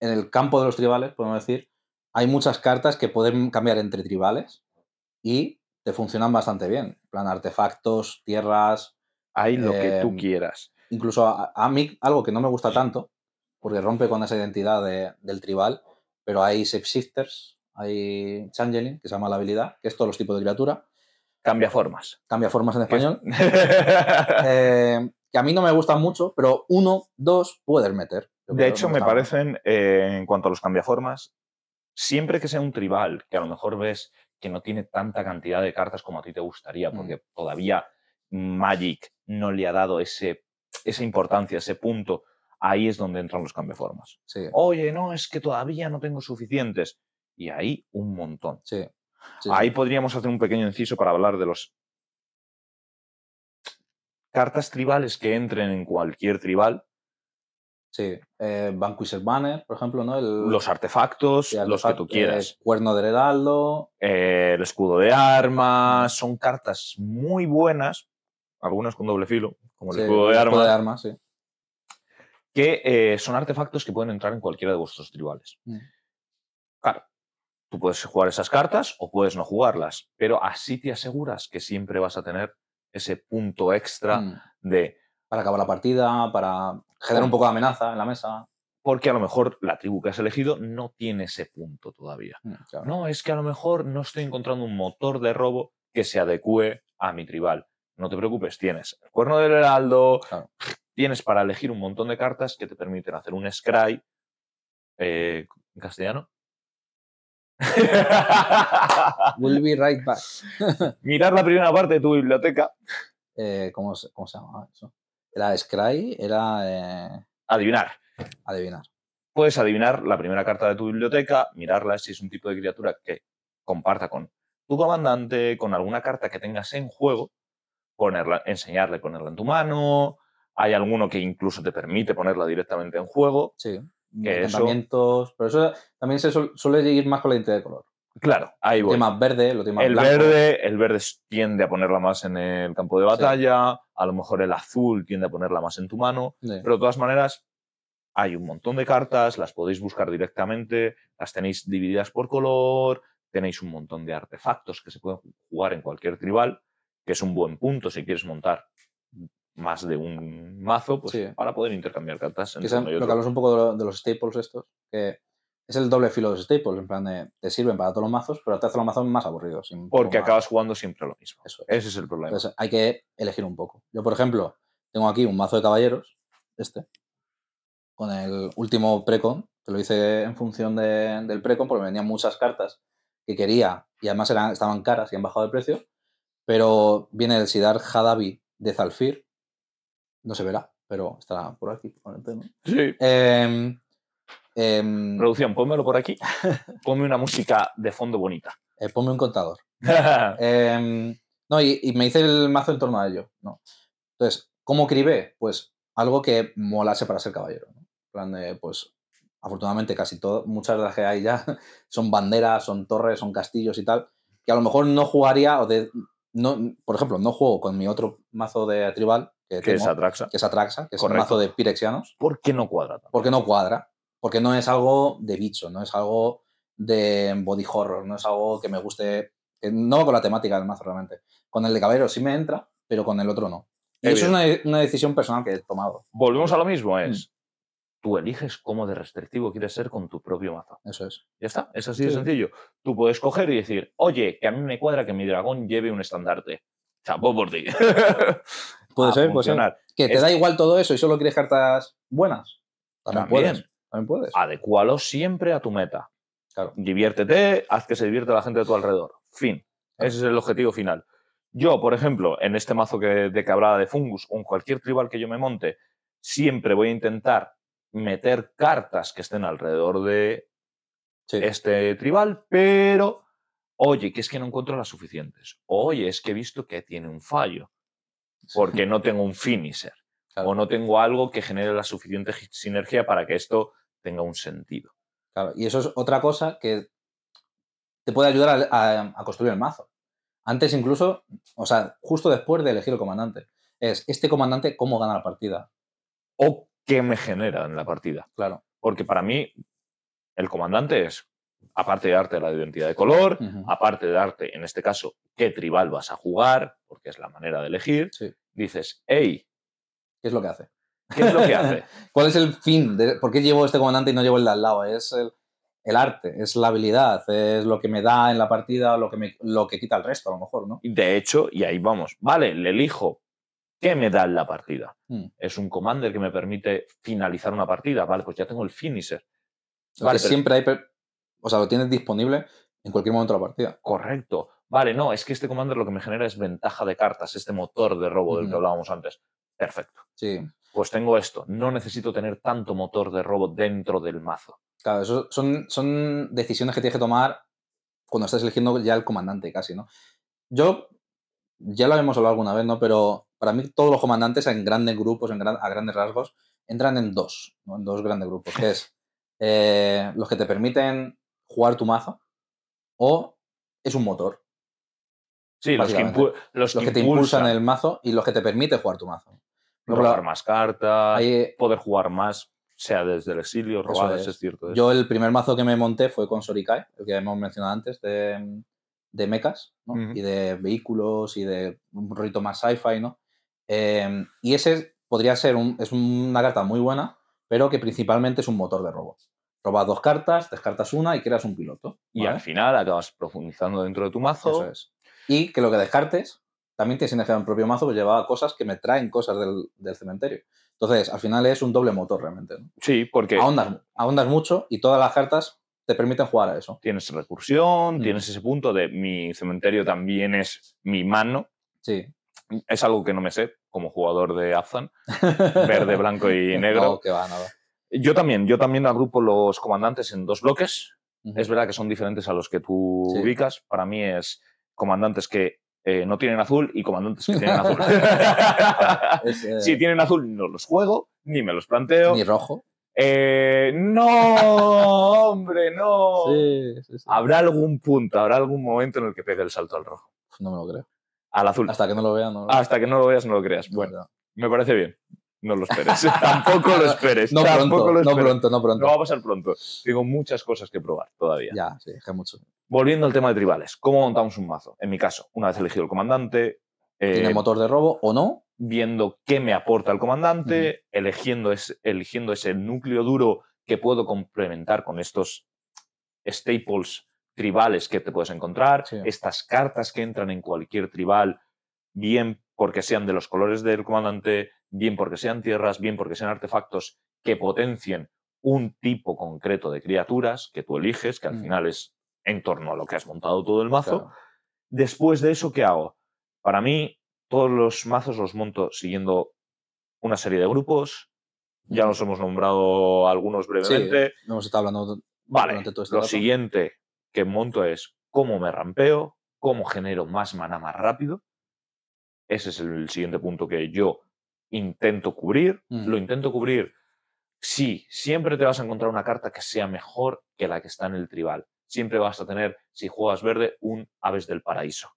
en el campo de los tribales, podemos decir, hay muchas cartas que pueden cambiar entre tribales y te funcionan bastante bien. En plan, artefactos, tierras, Ahí lo que tú Em, quieras. Incluso a, a mí algo que no me gusta tanto, porque rompe con esa identidad de- del tribal, pero hay shapeshifters, hay changeling, que se llama la habilidad, que es todos los tipos de criatura, Cambia formas. cambia formas en español, eh, que a mí no me gustan mucho, pero uno, dos puedes meter. De hecho, me parecen, eh, en cuanto a los cambiaformas, siempre que sea un tribal, que a lo mejor ves que no tiene tanta cantidad de cartas como a ti te gustaría, Mm. porque todavía Magic no le ha dado ese, esa importancia, ese punto, ahí es donde entran los cambiaformas. Sí, Oye, no, es que todavía no tengo suficientes. Y ahí un montón. sí. sí, Ahí podríamos hacer un pequeño inciso para hablar de los cartas tribales que entren en cualquier tribal Sí, eh, Vanquisher Banner, por ejemplo, ¿no? El, Los artefactos, los que tú quieras. eh, Cuerno del Heraldo. Eh, el escudo de armas, son cartas muy buenas, algunas con doble filo, como el sí, escudo de armas, armas, sí. que eh, son artefactos que pueden entrar en cualquiera de vuestros tribales. Mm. Claro, tú puedes jugar esas cartas o puedes no jugarlas, pero así te aseguras que siempre vas a tener ese punto extra Mm. de Para acabar la partida, para generar un poco de amenaza en la mesa. porque a lo mejor la tribu que has elegido no tiene ese punto todavía. Mm, claro. No, es que a lo mejor no estoy encontrando un motor de robo que se adecue a mi tribal. No te preocupes, tienes el cuerno del heraldo, Claro. tienes para elegir un montón de cartas que te permiten hacer un scry eh, en castellano. We'll be right back. Mirar la primera parte de tu biblioteca, Eh, ¿cómo, se, ¿Cómo se llama eso? Era Scry, era eh, adivinar. adivinar. Puedes adivinar la primera carta de tu biblioteca, mirarla si es un tipo de criatura que comparta con tu comandante, con alguna carta que tengas en juego, ponerla, enseñarle, ponerla en tu mano. Hay alguno que incluso te permite ponerla directamente en juego. Sí. Eso- Encantamientos. Pero eso también se suel- suele ir más con la identidad de color. Claro, ahí voy. verde, lo más El blanco. verde, el verde tiende a ponerla más en el campo de batalla, a lo mejor el azul tiende a ponerla más en tu mano, Sí. pero de todas maneras hay un montón de cartas, las podéis buscar directamente, las tenéis divididas por color, tenéis un montón de artefactos que se pueden jugar en cualquier tribal, que es un buen punto si quieres montar más de un mazo, pues Sí. para poder intercambiar cartas. Que entre es uno y lo que hablamos un poco de, lo- de los staples estos, que es el doble filo de los staples, en plan de, te sirven para todos los mazos, pero te hacen los mazos más aburridos. Porque más. acabas jugando siempre lo mismo. Eso es. Ese es el problema. Entonces hay que elegir un poco. Yo, por ejemplo, tengo aquí un mazo de caballeros, este, con el último precon, que lo hice en función de- del precon, porque me venían muchas cartas que quería y además eran, estaban caras y han bajado de precio. Pero viene el Sidar Hadabi de Zalfir, no se verá, pero estará por aquí. por el tema. Sí. Em, em, Producción, pónmelo por aquí. Ponme una música de fondo bonita. eh, ponme un contador. Em, no, y, y me hice el mazo en torno a ello. ¿no? Entonces, ¿cómo cribe? Pues algo que molase para ser caballero. ¿no? Plan de, pues, afortunadamente casi todo, muchas de las que hay ya son banderas, son torres, son castillos y tal, que a lo mejor no jugaría, o de, no, por ejemplo, no juego con mi otro mazo de tribal, que, que es Atraxa. que es Atraxa, que es un mazo de pirexianos, ¿Por qué no cuadra tanto? porque no cuadra, porque no es algo de bicho, no es algo de body horror, no es algo que me guste, que no va con la temática del mazo realmente. Con el de caballero sí me entra, pero con el otro no. Y eso es una, una decisión personal que he tomado, Volvemos a lo mismo, Mm. Tú eliges cómo de restrictivo quieres ser con tu propio mazo. eso es. Ya está, es así de sencillo. Tú puedes coger y decir, oye, que a mí me cuadra que mi dragón lleve un estandarte. Chapó por ti. Puede A ser, puede ser. Que te Es- da igual todo eso y solo quieres cartas buenas. También, También. puedes. También puedes. Adecúalo siempre a tu meta. Claro. Diviértete, haz que se divierta la gente de tu alrededor. Fin. Claro. Ese es el objetivo final. Yo, por ejemplo, en este mazo que, de que hablaba de Fungus o en cualquier tribal que yo me monte, siempre voy a intentar meter cartas que estén alrededor de Sí. este tribal, pero oye, que es que no encuentro las suficientes. Oye, es que he visto que tiene un fallo, porque no tengo un finisher Claro. o no tengo algo que genere la suficiente gi- sinergia para que esto tenga un sentido. Claro, y eso es otra cosa que te puede ayudar a, a- a construir el mazo. Antes incluso, o sea, justo después de elegir el comandante, es este comandante cómo gana la partida. O qué me genera en la partida. Claro. Porque para mí, el comandante es, aparte de darte la identidad de color, aparte de darte, en este caso, qué tribal vas a jugar, porque es la manera de elegir, Sí. dices, hey, ¿Qué es lo que hace? ¿qué es lo que hace? ¿Cuál es el fin? De, ¿Por qué llevo este comandante y no llevo el de al lado? Es el, el arte, es la habilidad, es lo que me da en la partida, lo que, me, lo que quita el resto, a lo mejor, ¿no? De hecho, y ahí vamos, vale, le elijo. ¿Qué me da en la partida? Mm. Es un commander que me permite finalizar una partida. Vale, pues ya tengo el finisher. Vale, pero- siempre hay, o sea, lo tienes disponible en cualquier momento de la partida. Correcto. Vale, no, es que este commander lo que me genera es ventaja de cartas, este motor de robo del que hablábamos antes. Perfecto. Sí, Pues tengo esto. No necesito tener tanto motor de robo dentro del mazo. Claro, eso son, son decisiones que tienes que tomar cuando estás eligiendo ya el comandante, casi, ¿no? Yo, ya lo habíamos hablado alguna vez, ¿no? Pero para mí todos los comandantes en grandes grupos, en gran- a grandes rasgos, entran en dos, ¿no? en dos grandes grupos, que es eh, los que te permiten jugar tu mazo o es un motor. Sí, los que, los Los que que te impulsan impulsan el mazo y los que te permiten jugar tu mazo. Robar más cartas, hay- poder jugar más, sea desde el exilio, robar, eso es. es cierto. Yo el primer mazo que me monté fue con Sorikai, el que hemos mencionado antes, de, de mechas, ¿no? Y de vehículos y de un rollito más sci-fi, ¿no? Eh, y ese podría ser un, es una carta muy buena, pero que principalmente es un motor de robo. Robas dos cartas, descartas una y creas un piloto. Y ¿vale? al final acabas profundizando dentro de tu mazo. Eso es. Y que lo que descartes también tiene sinergia en el propio mazo, pues lleva cosas que me traen cosas del, del cementerio. Entonces, al final es un doble motor realmente. ¿no? Sí, porque Ahondas, ahondas mucho y todas las cartas te permiten jugar a eso. tienes recursión, Mm. tienes ese punto de mi cementerio también es mi mano. Sí. Es algo que no me sé como jugador de Afzan, verde, blanco y negro. No, que va, nada. Yo también, yo también agrupo los comandantes en dos bloques. Es verdad que son diferentes a los que tú Sí. ubicas. Para mí es comandantes que eh, no tienen azul y comandantes que tienen azul. Es, eh, si tienen azul no los juego, ni me los planteo. Ni rojo. Eh, no, hombre, no. Sí, sí. Habrá algún punto, habrá algún momento en el que pegue el salto al rojo. No me lo creo. Al azul. Hasta que no lo vea, no. Hasta que no lo veas, no lo creas. no, Bueno, no. me parece bien. No lo esperes. Tampoco lo esperes. No tampoco pronto, lo no pronto, no pronto. No va a pasar pronto. Tengo muchas cosas que probar todavía. Ya, sí, es que mucho. Volviendo al tema de tribales. ¿Cómo montamos un mazo? En mi caso, una vez elegido el comandante, eh, ¿Tiene motor de robo o no? viendo qué me aporta el comandante, eligiendo, ese, eligiendo ese núcleo duro que puedo complementar con estos staples tribales que te puedes encontrar, Sí. estas cartas que entran en cualquier tribal, bien porque sean de los colores del comandante, bien porque sean tierras, bien porque sean artefactos que potencien un tipo concreto de criaturas que tú eliges, que al Mm. final es en torno a lo que has montado todo el mazo. Claro. Después de eso, ¿qué hago? Para mí, todos los mazos los monto siguiendo una serie de grupos. Ya nos hemos nombrado algunos brevemente. Hemos estado hablando vale, durante todo este lo siguiente que monto es cómo me rampeo, cómo genero más mana más rápido. Ese es el siguiente punto que yo intento cubrir. Mm. Lo intento cubrir. Sí, siempre te vas a encontrar una carta que sea mejor que la que está en el tribal. Siempre vas a tener, si juegas verde, un Aves del Paraíso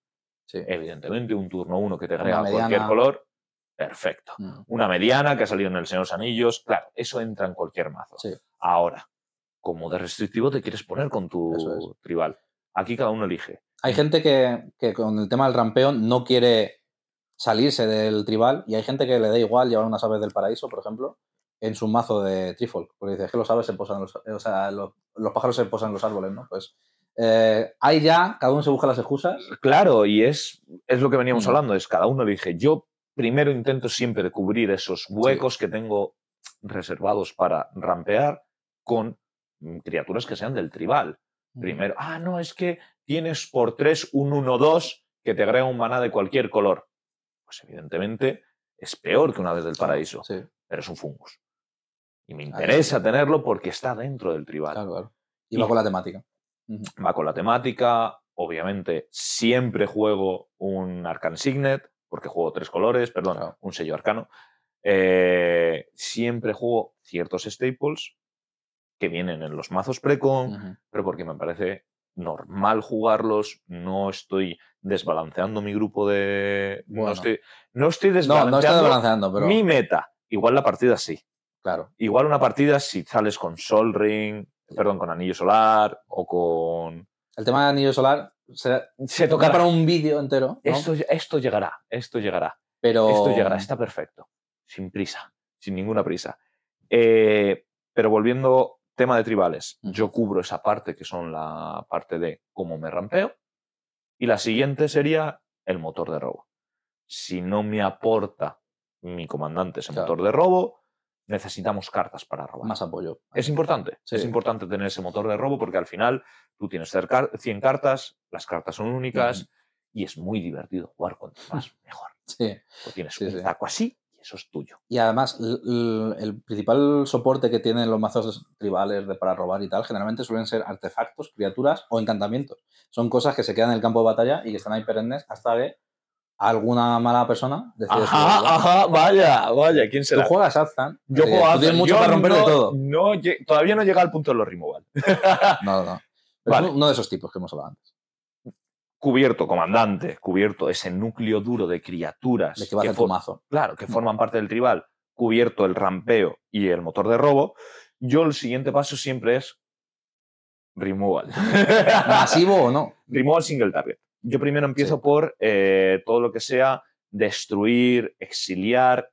Sí. evidentemente, un turno 1 que te agrega cualquier color, perfecto. Mm. Una mediana que ha salido en el Señor de los Anillos, claro, eso entra en cualquier mazo. Sí. Ahora, como de restrictivo te quieres poner con tu es. tribal. Aquí cada uno elige. Hay gente que, que con el tema del rampeo no quiere salirse del tribal y hay gente que le da igual llevar unas aves del paraíso, por ejemplo, en su mazo de Trifolk. Porque dice, es que los aves se posan, los, o sea, los, los pájaros se posan en los árboles, ¿no? Pues eh, ahí ya cada uno se busca las excusas. Claro, y es, es lo que veníamos Mm. hablando, es cada uno elige. Yo primero intento siempre cubrir esos huecos que tengo reservados para rampear con criaturas que sean del tribal. Primero, ah, no, es que tienes por 3 un 1-2 que te agrega un maná de cualquier color. Pues evidentemente es peor que una vez del paraíso, Sí, pero es un fungus. Y me interesa tenerlo porque está dentro del tribal. claro, claro. Y Y- va con la temática. Va con la temática, obviamente siempre juego un Arcan Signet, porque juego tres colores, perdón, Claro. un sello arcano. Eh, siempre juego ciertos staples que vienen en los mazos precon, Ujú. pero porque me parece normal jugarlos, no estoy desbalanceando mi grupo de... No, estoy, no estoy No, no desbalanceando pero mi meta. Igual la partida sí. claro. Igual una partida si sales con Sol Ring, perdón, con Anillo Solar o con... El tema del anillo solar se, Se toca para un vídeo entero, ¿no? Esto, esto llegará, esto llegará. pero Esto llegará, está perfecto. Sin prisa, sin ninguna prisa. Eh, pero volviendo, tema de tribales. Yo cubro esa parte que son la parte de cómo me rampeo. Y la siguiente sería el motor de robo. Si no me aporta mi comandante ese Claro. motor de robo, necesitamos cartas para robar. más apoyo. Es importante, Sí. es importante tener ese motor de robo porque al final tú tienes cerca- 100 cartas, las cartas son únicas y es muy divertido jugar con más mejor. Sí. O tienes Sí, un taco así eso es tuyo. Y además, el principal soporte que tienen los mazos tribales de, para robar y tal, generalmente suelen ser artefactos, criaturas o encantamientos. Son cosas que se quedan en el campo de batalla y que están ahí perennes hasta que alguna mala persona decide Ajá, ajá, vaya, vaya, ¿quién Tú será? juegas Azan. Yo juego Tú tienes Azan, mucho yo para romper no, de todo. no todavía no llega al punto de los removal. No, no, no. Pero Vale. es uno de esos tipos que hemos hablado antes. Cubierto, comandante, cubierto ese núcleo duro de criaturas De que claro, que forman parte del tribal, cubierto el rampeo y el motor de robo, yo el siguiente paso siempre es removal. ¿Masivo o no? removal single target. Yo primero empiezo Sí. por eh, todo lo que sea destruir, exiliar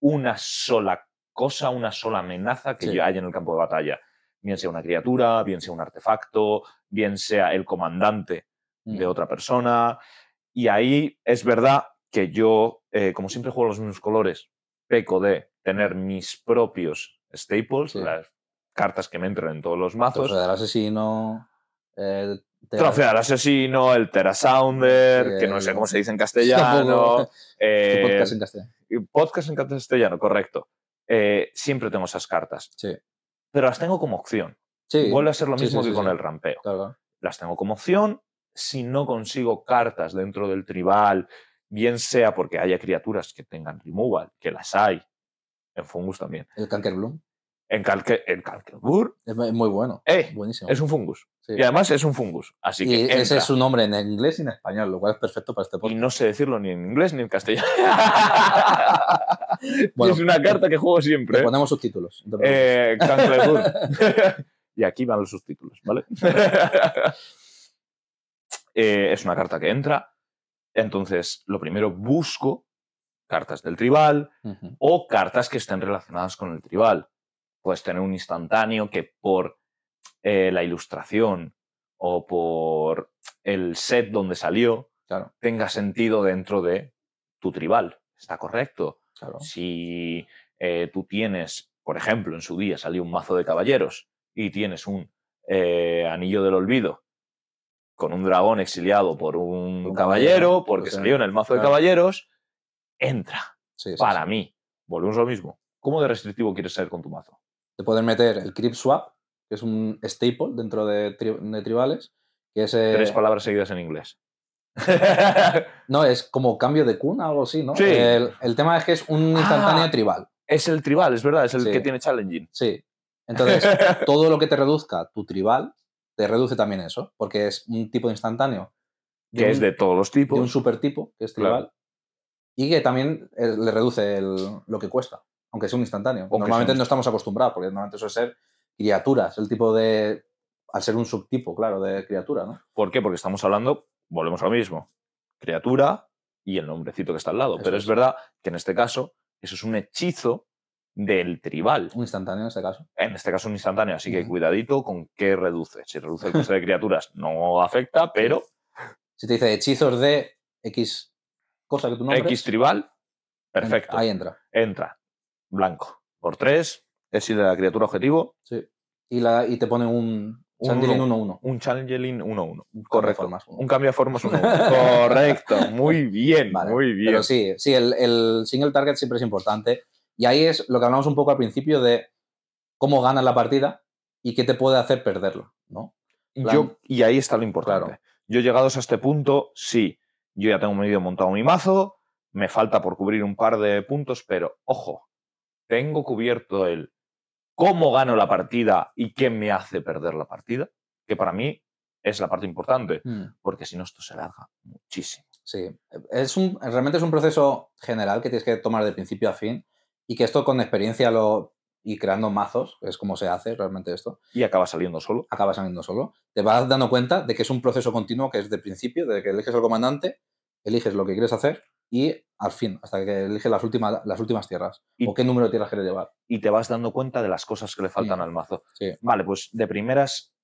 una sola cosa, una sola amenaza que Sí. haya en el campo de batalla. Bien sea una criatura, bien sea un artefacto, bien sea el comandante de Mm. otra persona. Y ahí es verdad que yo, eh, como siempre juego los mismos colores, peco de tener mis propios staples, Sí. las cartas que me entran en todos los mazos. Trofeo del asesino. te- Trofeo al asesino, el Terra Sounder, que no sé el- cómo se dice en castellano. Eh, podcast en castellano. podcast en castellano, correcto. Eh, siempre tengo esas cartas, Sí. pero las tengo como opción. Sí. Vuelve a ser lo mismo que con el rampeo. Claro. las tengo como opción. Si no consigo cartas dentro del tribal, bien sea porque haya criaturas que tengan removal, que las hay, en Fungus también. El Canker Bloom. En, Calque, en Calquebur, Es mu- muy bueno. eh, Buenísimo. es un Fungus. Sí. Y además es un Fungus. Así que Y ese entra. es su nombre en inglés y en español, lo cual es perfecto para este Y podcast. no sé decirlo ni en inglés ni en castellano. Bueno, es una carta que juego siempre. Le ¿eh? ponemos subtítulos. Eh, y aquí van los subtítulos, ¿vale? Eh, es una carta que entra. Entonces, lo primero busco cartas del tribal o cartas que estén relacionadas con el tribal. Puedes tener un instantáneo que por eh, la ilustración o por el set donde salió Claro, tenga sentido dentro de tu tribal. ¿Está correcto? claro. Si eh, tú tienes, por ejemplo, en su día salió un mazo de caballeros y tienes un eh, anillo del olvido con un dragón exiliado por un, Un caballero, porque salió en el mazo de caballeros, entra. Sí, sí, Para sí. mí, volvemos a lo mismo. ¿Cómo de restrictivo quieres ser con tu mazo? Te pueden meter el Crypt Swap, que es un staple dentro de, tri- de tribales, que es... eh, Tres palabras seguidas en inglés. no, es como cambio de cuna, algo así, ¿no? Sí. El, el tema es que es un instantáneo Ah. tribal. es el tribal, es verdad, es el Sí. que tiene challenging. Sí. Entonces, todo lo que te reduzca tu tribal, te reduce también eso, porque es un tipo instantáneo. que es de todos los de tipos. un super tipo, que es Claro. tribal, y que también eh, le reduce el- lo que cuesta, aunque sea un instantáneo. Aunque normalmente un- no estamos acostumbrados, porque normalmente suele ser criaturas, el tipo de. al ser un subtipo, claro, de criatura, ¿no? ¿Por qué? Porque estamos hablando, volvemos a lo mismo, criatura y el nombrecito que está al lado. Eso Pero es es. verdad que en este caso, eso es un hechizo del tribal. Un instantáneo en este caso. En este caso un instantáneo, así que cuidadito con qué reduce. Si reduce el coste de criaturas no afecta, pero Si te dice hechizos de X cosa que tú nombres, X tribal, perfecto. Ahí entra. Entra. Blanco. Por 3, es de la criatura objetivo, Sí. Y, la, y te pone un Un Changeling uno. 1-1. un Changeling 1-1. Cambio de Correcto. uno. Un cambio de formas 1-1. Correcto. Muy bien, Vale, muy bien. Pero sí, sí, el, el single target siempre es importante. Y ahí es lo que hablamos un poco al principio de cómo ganas la partida y qué te puede hacer perderlo, ¿no? plan- Yo, y ahí está lo importante. Claro. Yo llegados a este punto, sí, yo ya tengo medio montado mi mazo, me falta por cubrir un par de puntos, pero ojo, tengo cubierto el cómo gano la partida y qué me hace perder la partida, que para mí es la parte importante, porque si no esto se larga muchísimo. Sí, es un, realmente es un proceso general que tienes que tomar de principio a fin y que esto con experiencia lo, y creando mazos, es como se hace realmente esto, Y acaba saliendo solo. acaba saliendo solo. Te vas dando cuenta de que es un proceso continuo que es de principio, desde que eliges al comandante, eliges lo que quieres hacer y al fin, hasta que eliges las últimas, las últimas tierras Y- o qué número de tierras quieres llevar. Y te vas dando cuenta de las cosas que le faltan al mazo. Sí. Vale, pues de primeras,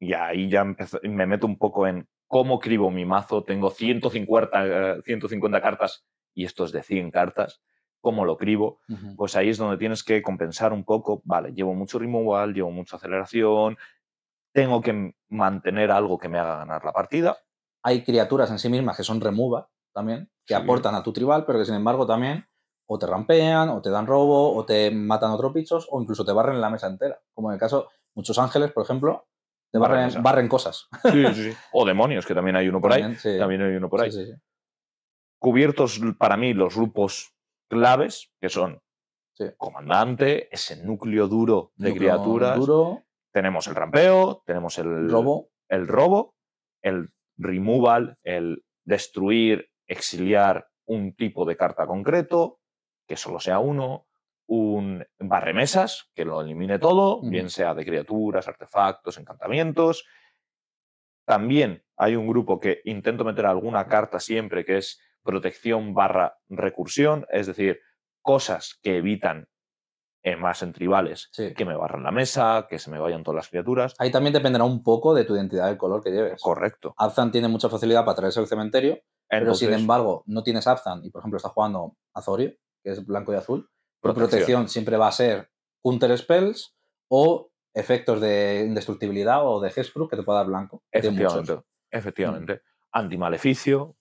y ahí ya empezó- me meto un poco en cómo cribo mi mazo. Tengo 150, eh, 150 cartas y esto es de 100 cartas. ¿Cómo lo cribo? Pues ahí es donde tienes que compensar un poco. Vale, llevo mucho removal, llevo mucha aceleración. Tengo que mantener algo que me haga ganar la partida. Hay criaturas en sí mismas que son removal también, que Sí. aportan a tu tribal, pero que sin embargo también o te rampean, o te dan robo, o te matan otros bichos, o incluso te barren la mesa entera. Como en el caso, muchos ángeles, por ejemplo, te Barren barren, mesa. barren cosas. O demonios, que también hay uno por ahí. También, sí. También hay uno por ahí. Sí, sí, sí. cubiertos para mí los grupos claves, que son Sí. comandante, ese núcleo duro de Núcleo criaturas. Duro, Tenemos el rampeo, tenemos el robo. el robo, el removal, el destruir, exiliar un tipo de carta concreto, que solo sea uno, un barremesas, que lo elimine todo, bien sea de criaturas, artefactos, encantamientos. También hay un grupo que intento meter alguna carta siempre, que es protección barra recursión, es decir, cosas que evitan en más en tribales Sí. que me barran la mesa, que se me vayan todas las criaturas. Ahí también dependerá un poco de tu identidad del color que lleves. Correcto. Abzan tiene mucha facilidad para traerse al cementerio, pero sin embargo no tienes Abzan y por ejemplo estás jugando Azorio, que es blanco y azul, tu Protección. protección siempre va a ser counter spells o efectos de indestructibilidad o de Hexproof que te pueda dar blanco. Efectivamente. Efectivamente. Antimaleficio. Antimaleficio.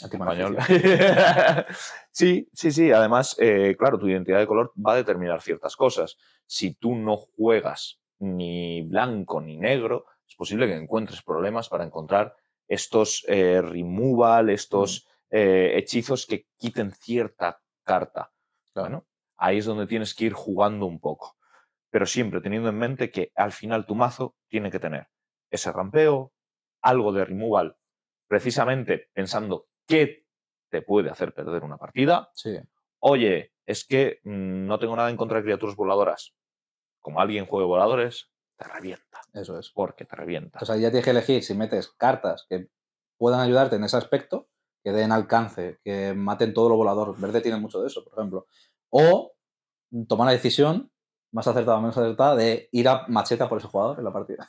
Español. sí, sí, sí. Además, eh, claro, tu identidad de color va a determinar ciertas cosas. Si tú no juegas ni blanco ni negro, es posible que encuentres problemas para encontrar estos eh, removal, estos eh, hechizos que quiten cierta carta. Claro. Bueno, ahí es donde tienes que ir jugando un poco. Pero siempre teniendo en mente que al final tu mazo tiene que tener ese rampeo, algo de removal, precisamente pensando qué te puede hacer perder una partida. Sí. Oye, es que mm, no tengo nada en contra de criaturas voladoras. Como alguien juegue voladores, te revienta. Eso es. Porque te revienta. Entonces ahí ya tienes que elegir si metes cartas que puedan ayudarte en ese aspecto, que den alcance, que maten todo lo volador. Verde tiene mucho de eso, por ejemplo. O tomar la decisión más acertada o menos acertada de ir a macheta por ese jugador en la partida.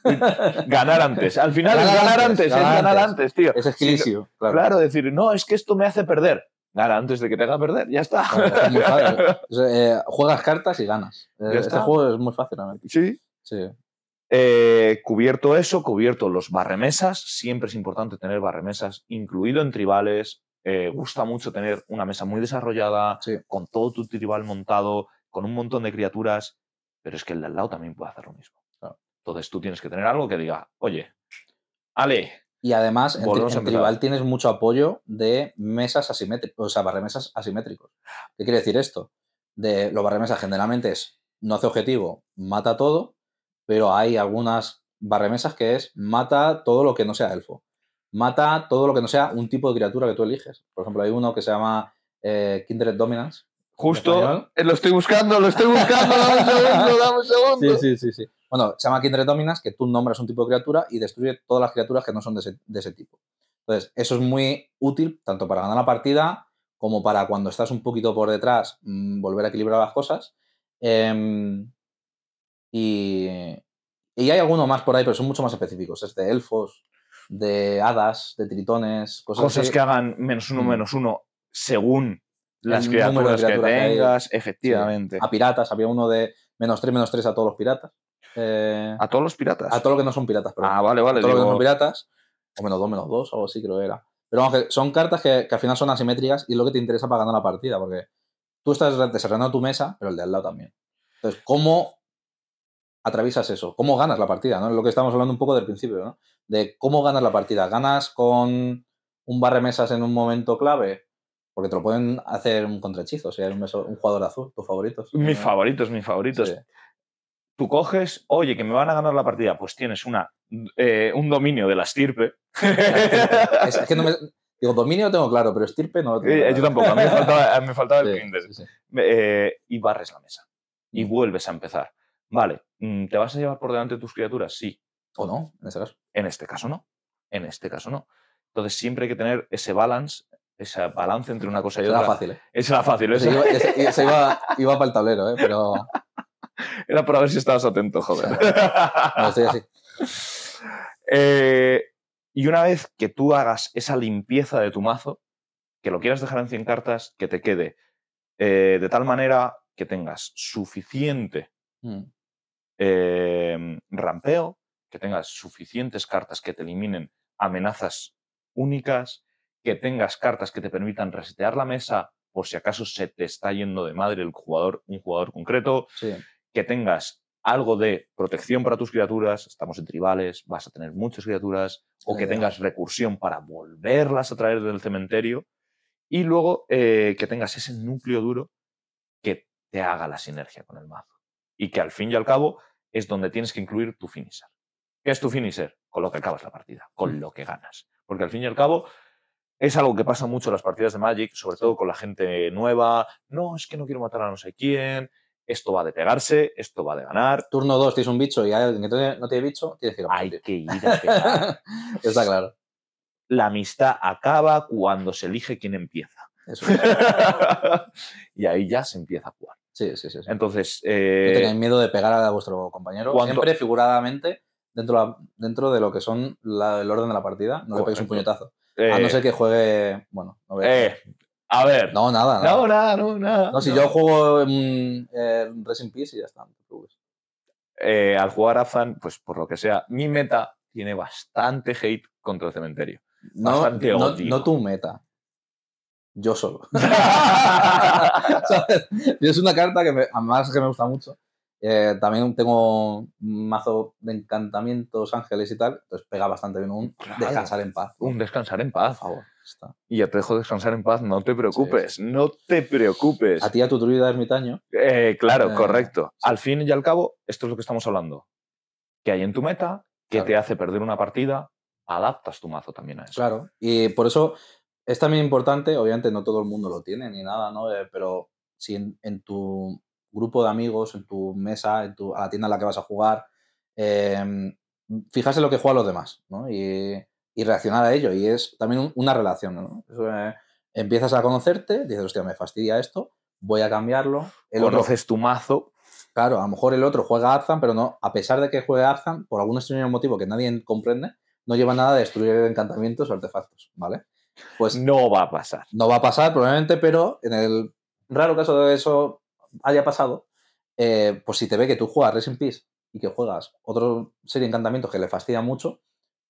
ganar antes. Al final es Ganar ganar antes, antes, es ganar ganar antes. antes, tío. es no- esquilicio, claro. Claro, decir, no, es que esto me hace perder. Gana antes de que te haga perder, ya está. Es muy fácil. Eh, juegas cartas y ganas. Eh, este está. juego es muy fácil realmente. sí. Sí. Eh, cubierto eso, cubierto los barremesas, siempre es importante tener barremesas incluido en tribales. eh, gusta mucho tener una mesa muy desarrollada, Sí. con todo tu tribal montado, con un montón de criaturas, pero es que el de al lado también puede hacer lo mismo. Claro. Entonces tú tienes que tener algo que diga, oye, Ale, Y además, en, tri- en tribal tienes mucho apoyo de mesas asimétricos, o sea, barremesas asimétricos. ¿Qué quiere decir esto? De los barremesas generalmente es no hace objetivo, mata todo, pero hay algunas barremesas que es mata todo lo que no sea elfo. Mata todo lo que no sea un tipo de criatura que tú eliges. Por ejemplo, hay uno que se llama eh, Kindred Dominance. Justo eh, lo estoy buscando, lo estoy buscando, dame un segundo, dame un segundo. Sí, sí, sí, sí. Bueno, se llama Kindred Dominance, que tú nombras un tipo de criatura y destruye todas las criaturas que no son de ese, de ese tipo. Entonces, eso es muy útil tanto para ganar la partida como para cuando estás un poquito por detrás, mm, volver a equilibrar las cosas. Em, y, y hay alguno más por ahí, pero son mucho más específicos. Es de elfos, de hadas, de tritones, cosas, Cosas así. que hagan menos uno, Mm. menos uno, según las criaturas que tengas, efectivamente. A piratas, había uno de menos 3, menos 3 a todos los piratas. Eh, A todos los piratas. a todo lo que no son piratas, perdón. Ah, vale, vale. todo lo que no digo- son piratas, o menos 2, menos 2, algo así creo que era. Pero vamos, que son cartas que, que al final son asimétricas y es lo que te interesa para ganar la partida, porque tú estás desarrollando tu mesa, pero el de al lado también. Entonces, ¿cómo atraviesas eso? ¿Cómo ganas la partida? ¿no? Es lo que estábamos hablando un poco del principio, ¿no? De cómo ganas la partida. ¿Ganas con un barremesas en un momento clave? Porque te lo pueden hacer un contrahechizo, si hay un, jugador azul, tus favoritos. Mis favoritos, mis favoritos. sí. Tú coges, oye, que me van a ganar la partida, pues tienes una, eh, un dominio de la estirpe. Es, es que no me. Digo, dominio tengo claro, pero estirpe no lo tengo Eh, yo tampoco, a mí me faltaba, me faltaba el Sí, Kindred. sí, sí. Eh, y barres la mesa. Y Mm. vuelves a empezar. Vale, mm, ¿te vas a llevar por delante tus criaturas? Sí. O no, en ese caso. En este caso no. En este caso no. Entonces siempre hay que tener ese balance, ese balance entre una cosa y Era otra. fácil, ¿eh? Esa era fácil, esa- iba, iba, iba para el tablero, ¿eh? Pero era para ver si estabas atento, joder. no, estoy así. Eh, y una vez que tú hagas esa limpieza de tu mazo, que lo quieras dejar en 100 cartas, que te quede eh, de tal manera que tengas suficiente Mm, eh, rampeo, que tengas suficientes cartas que te eliminen amenazas únicas, que tengas cartas que te permitan resetear la mesa por si acaso se te está yendo de madre el jugador, un jugador concreto, Sí, que tengas algo de protección para tus criaturas, estamos en tribales, vas a tener muchas criaturas, o que tengas recursión para volverlas a traer del cementerio y luego eh, que tengas ese núcleo duro que te haga la sinergia con el mazo. Y que al fin y al cabo es donde tienes que incluir tu finisher. ¿Qué es tu finisher? Con lo que acabas la partida, con lo que ganas. Porque al fin y al cabo es algo que pasa mucho en las partidas de Magic, sobre todo con la gente nueva. No, es que no quiero matar a no sé quién. Esto va de pegarse, esto va de ganar. Turno 2 tienes un bicho y hay alguien que no tiene bicho, tienes que ir a Hay que ir a pegar. Está claro. La amistad acaba cuando se elige quién empieza. Eso y ahí ya se empieza a jugar. Sí, sí, sí. sí. Entonces, No eh, tengáis miedo de pegar a vuestro compañero. ¿cuánto- Siempre figuradamente dentro, dentro de lo que son la- el orden de la partida. No le peguéis un Correcto. Puñetazo. A no eh, ser que juegue. Bueno, a- eh, a ver. No, nada. nada. no, nada, no, nada. No, si no. yo juego en eh, Resin Peace y ya está. Eh, al jugar Afan, pues por lo que sea, mi meta tiene bastante hate contra el cementerio. No, no, odio. no tu meta. Yo solo. Es una carta que me, además que me gusta mucho. Eh, también tengo un mazo de encantamientos, ángeles y tal. Entonces pega bastante bien un Claro. descansar en paz. Un descansar en Por paz. favor. Está. Y ya te dejo descansar en paz, no te preocupes, no te preocupes. A ti, a tu druida ermitaño. Eh, claro, Eh, correcto. sí. Al fin y al cabo, esto es lo que estamos hablando. Que hay en tu meta, que Claro. te hace perder una partida, adaptas tu mazo también a eso. Claro. Y por eso es también importante, obviamente no todo el mundo lo tiene ni nada, ¿no? Eh, pero si en, en tu grupo de amigos, en tu mesa, en tu, a la tienda en la que vas a jugar, eh, fijarse lo que juegan los demás, ¿no? Y, y reaccionar a ello. Y es también un- una relación, ¿no? Eso, eh, empiezas a conocerte, dices, hostia, me fastidia esto, voy a cambiarlo. El otro, Conoces tu mazo, claro, a lo mejor el otro juega Arzan, pero no, a pesar de que juegue Arzan, por algún extraño motivo que nadie comprende, no lleva nada de destruir encantamientos o artefactos, ¿vale? Pues no va a pasar. no va a pasar probablemente, pero en el raro caso de eso haya pasado, eh, pues si te ve que tú juegas Resin Peace y que juegas otra serie de encantamientos que le fastidia mucho,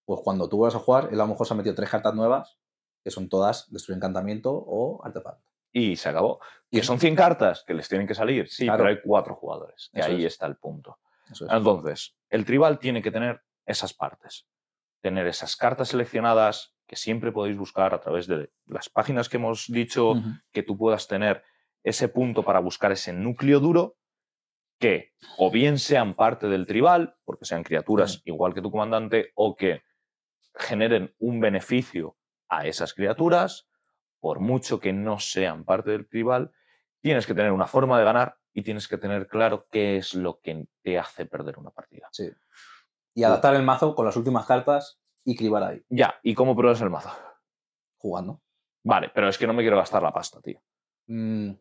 pues cuando tú vas a jugar, él a lo mejor se ha metido tres cartas nuevas, que son todas destruir encantamiento o artefacto. Y se acabó. Y Que son 100 cartas que les tienen que salir, sí, Claro. pero hay cuatro jugadores. Y Eso ahí es. está el punto. Es. Entonces, el tribal tiene que tener esas partes. Tener esas cartas seleccionadas que siempre podéis buscar a través de las páginas que hemos dicho, que tú puedas tener ese punto para buscar ese núcleo duro que o bien sean parte del tribal, porque sean criaturas igual que tu comandante, o que generen un beneficio a esas criaturas, por mucho que no sean parte del tribal, tienes que tener una forma de ganar y tienes que tener claro qué es lo que te hace perder una partida. Sí. Y adaptar el mazo con las últimas cartas y cribar ahí, Ya, ¿y cómo pruebas el mazo? jugando. Vale, pero es que no me quiero gastar la pasta, tío. Mm.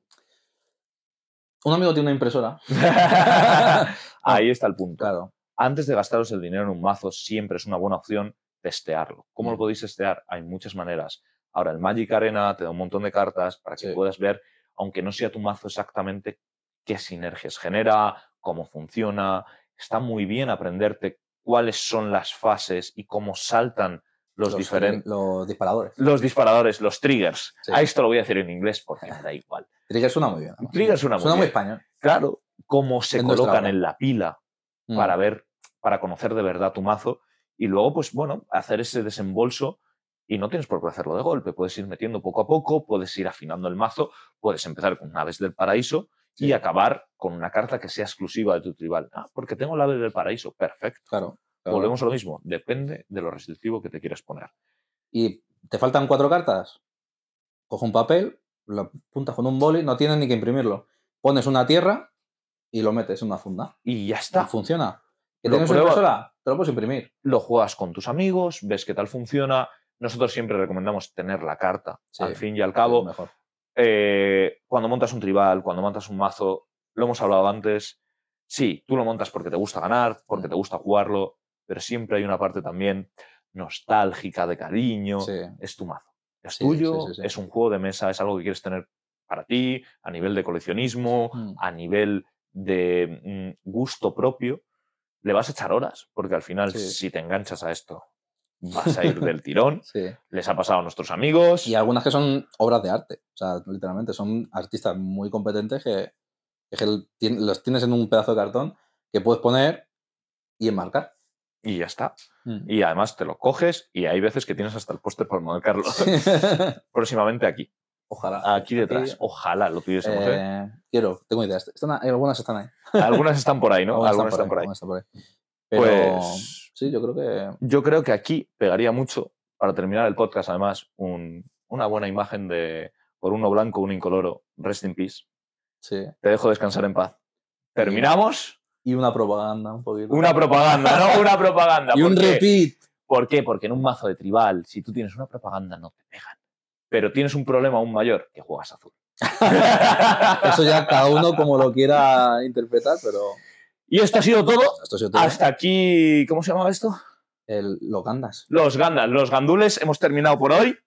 Un amigo tiene una impresora. Ahí está el punto. Claro. antes de gastaros el dinero en un mazo, siempre es una buena opción testearlo. ¿Cómo lo Mm. podéis testear? Hay muchas maneras. Ahora, el Magic Arena te da un montón de cartas para que Sí. puedas ver, aunque no sea tu mazo exactamente, qué sinergias genera, cómo funciona. Está muy bien aprenderte cuáles son las fases y cómo saltan los, diferentes... los disparadores. Los disparadores, los triggers. Sí. A esto lo voy a decir en inglés porque me da igual. Trigger suena muy bien. además. Trigger suena muy Suena muy español. Claro, cómo se colocan en la pila Mm. para ver, para conocer de verdad tu mazo y luego, pues bueno, hacer ese desembolso y no tienes por qué hacerlo de golpe, puedes ir metiendo poco a poco, puedes ir afinando el mazo, puedes empezar con Naves del Paraíso y acabar con una carta que sea exclusiva de tu tribal. Ah, porque tengo la Ave del Paraíso, perfecto. Claro. Claro. Volvemos a lo mismo, depende de lo restrictivo que te quieras poner. Y te faltan cuatro cartas. Coge un papel, lo apuntas con un boli, no tienes ni que imprimirlo. Pones una tierra y lo metes en una funda. Y ya Y está. funciona. ¿Que tienes una impresora? Te lo puedes imprimir. Lo juegas con tus amigos, ves qué tal funciona. Nosotros siempre recomendamos tener la carta. Sí, al fin y al cabo, mejor. eh, cuando montas un tribal, cuando montas un mazo, lo hemos hablado antes, sí, tú lo montas porque te gusta ganar, porque Mm. te gusta jugarlo, pero siempre hay una parte también nostálgica, de cariño, Sí. es tu mazo. Es Sí, tuyo, sí, es un juego de mesa, es algo que quieres tener para ti, a nivel de coleccionismo, Mm. a nivel de mm, gusto propio. Le vas a echar horas, porque al final, si te enganchas a esto, vas a ir del tirón. Sí. Les ha pasado a nuestros amigos. Y algunas que son obras de arte. O sea, literalmente, son artistas muy competentes que, que los tienes en un pedazo de cartón que puedes poner y enmarcar. Y ya está. Mm. Y además te lo coges y hay veces que tienes hasta el póster para marcarlo próximamente aquí. Ojalá. Aquí detrás. Ojalá lo tuviésemos. ¿eh? Eh, quiero, tengo ideas. Están, algunas están ahí. Algunas están por ahí, ¿no? Algunas están por ahí. están por ahí. Pero Pues sí, yo creo que yo creo que aquí pegaría mucho, para terminar el podcast, además, un- una buena imagen de por uno blanco, un incoloro. Rest in peace. sí. Te dejo descansar en paz. Terminamos. Y una propaganda un poquito. Una propaganda, ¿no? Una propaganda. y un repeat. ¿Por qué? Porque en un mazo de tribal, si tú tienes una propaganda, no te pegan. Pero tienes un problema aún mayor, que juegas azul. Eso ya cada uno como lo quiera interpretar, pero Y esto ha sido todo. esto ha sido todo. Hasta aquí, ¿cómo se llamaba esto? El, los gandas. Los gandas, los gandules, hemos terminado por hoy.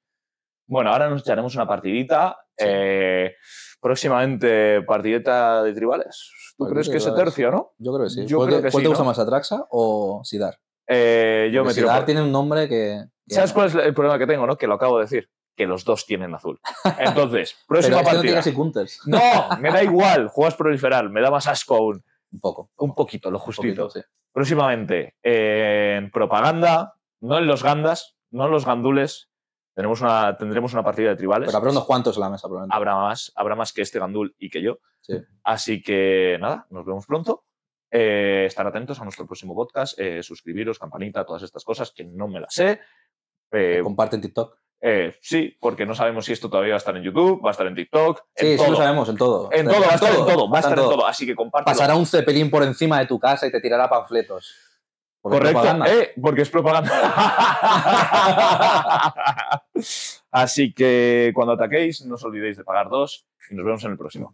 Bueno, ahora nos echaremos una partidita. Sí. Eh, próximamente, partidita de tribales. ¿Tú Partidita crees que ese tercio, no? Yo creo que sí. Yo ¿Cuál, creo te- que cuál sí, te gusta ¿no? más, Atraxa o Sidar? Eh, yo Porque me tiro Sidar por- tiene un nombre que... que- ¿Sabes cuál es el problema que tengo, no? Que lo acabo de decir. Que los dos tienen azul. Entonces, próxima Pero es que no partida. counters. No, me da igual. Juegas proliferar, me da más asco aún. Un poco. Un poquito, lo justito. poquito, sí. Próximamente, en propaganda, no en los gandas, no en los gandules. Tenemos una, tendremos una partida de tribales. Pero habrá unos cuantos en la mesa, probablemente. habrá más, habrá más que este gandul y que yo. Sí. Así que nada, nos vemos pronto. Eh, estar atentos a nuestro próximo podcast, eh, suscribiros, campanita, todas estas cosas que no me las sé. Eh, Comparte en TikTok. eh, sí, porque no sabemos si esto todavía va a estar en YouTube, va a estar en TikTok, Sí, en sí todo. lo sabemos, en todo. En todo, va a estar en todo, va a estar en todo. todo. Así que compártelo. Pasará un cepelín por encima de tu casa y te tirará panfletos. Porque Correcto, eh, porque es propaganda. Así que cuando ataquéis, no os olvidéis de pagar dos y nos vemos en el próximo.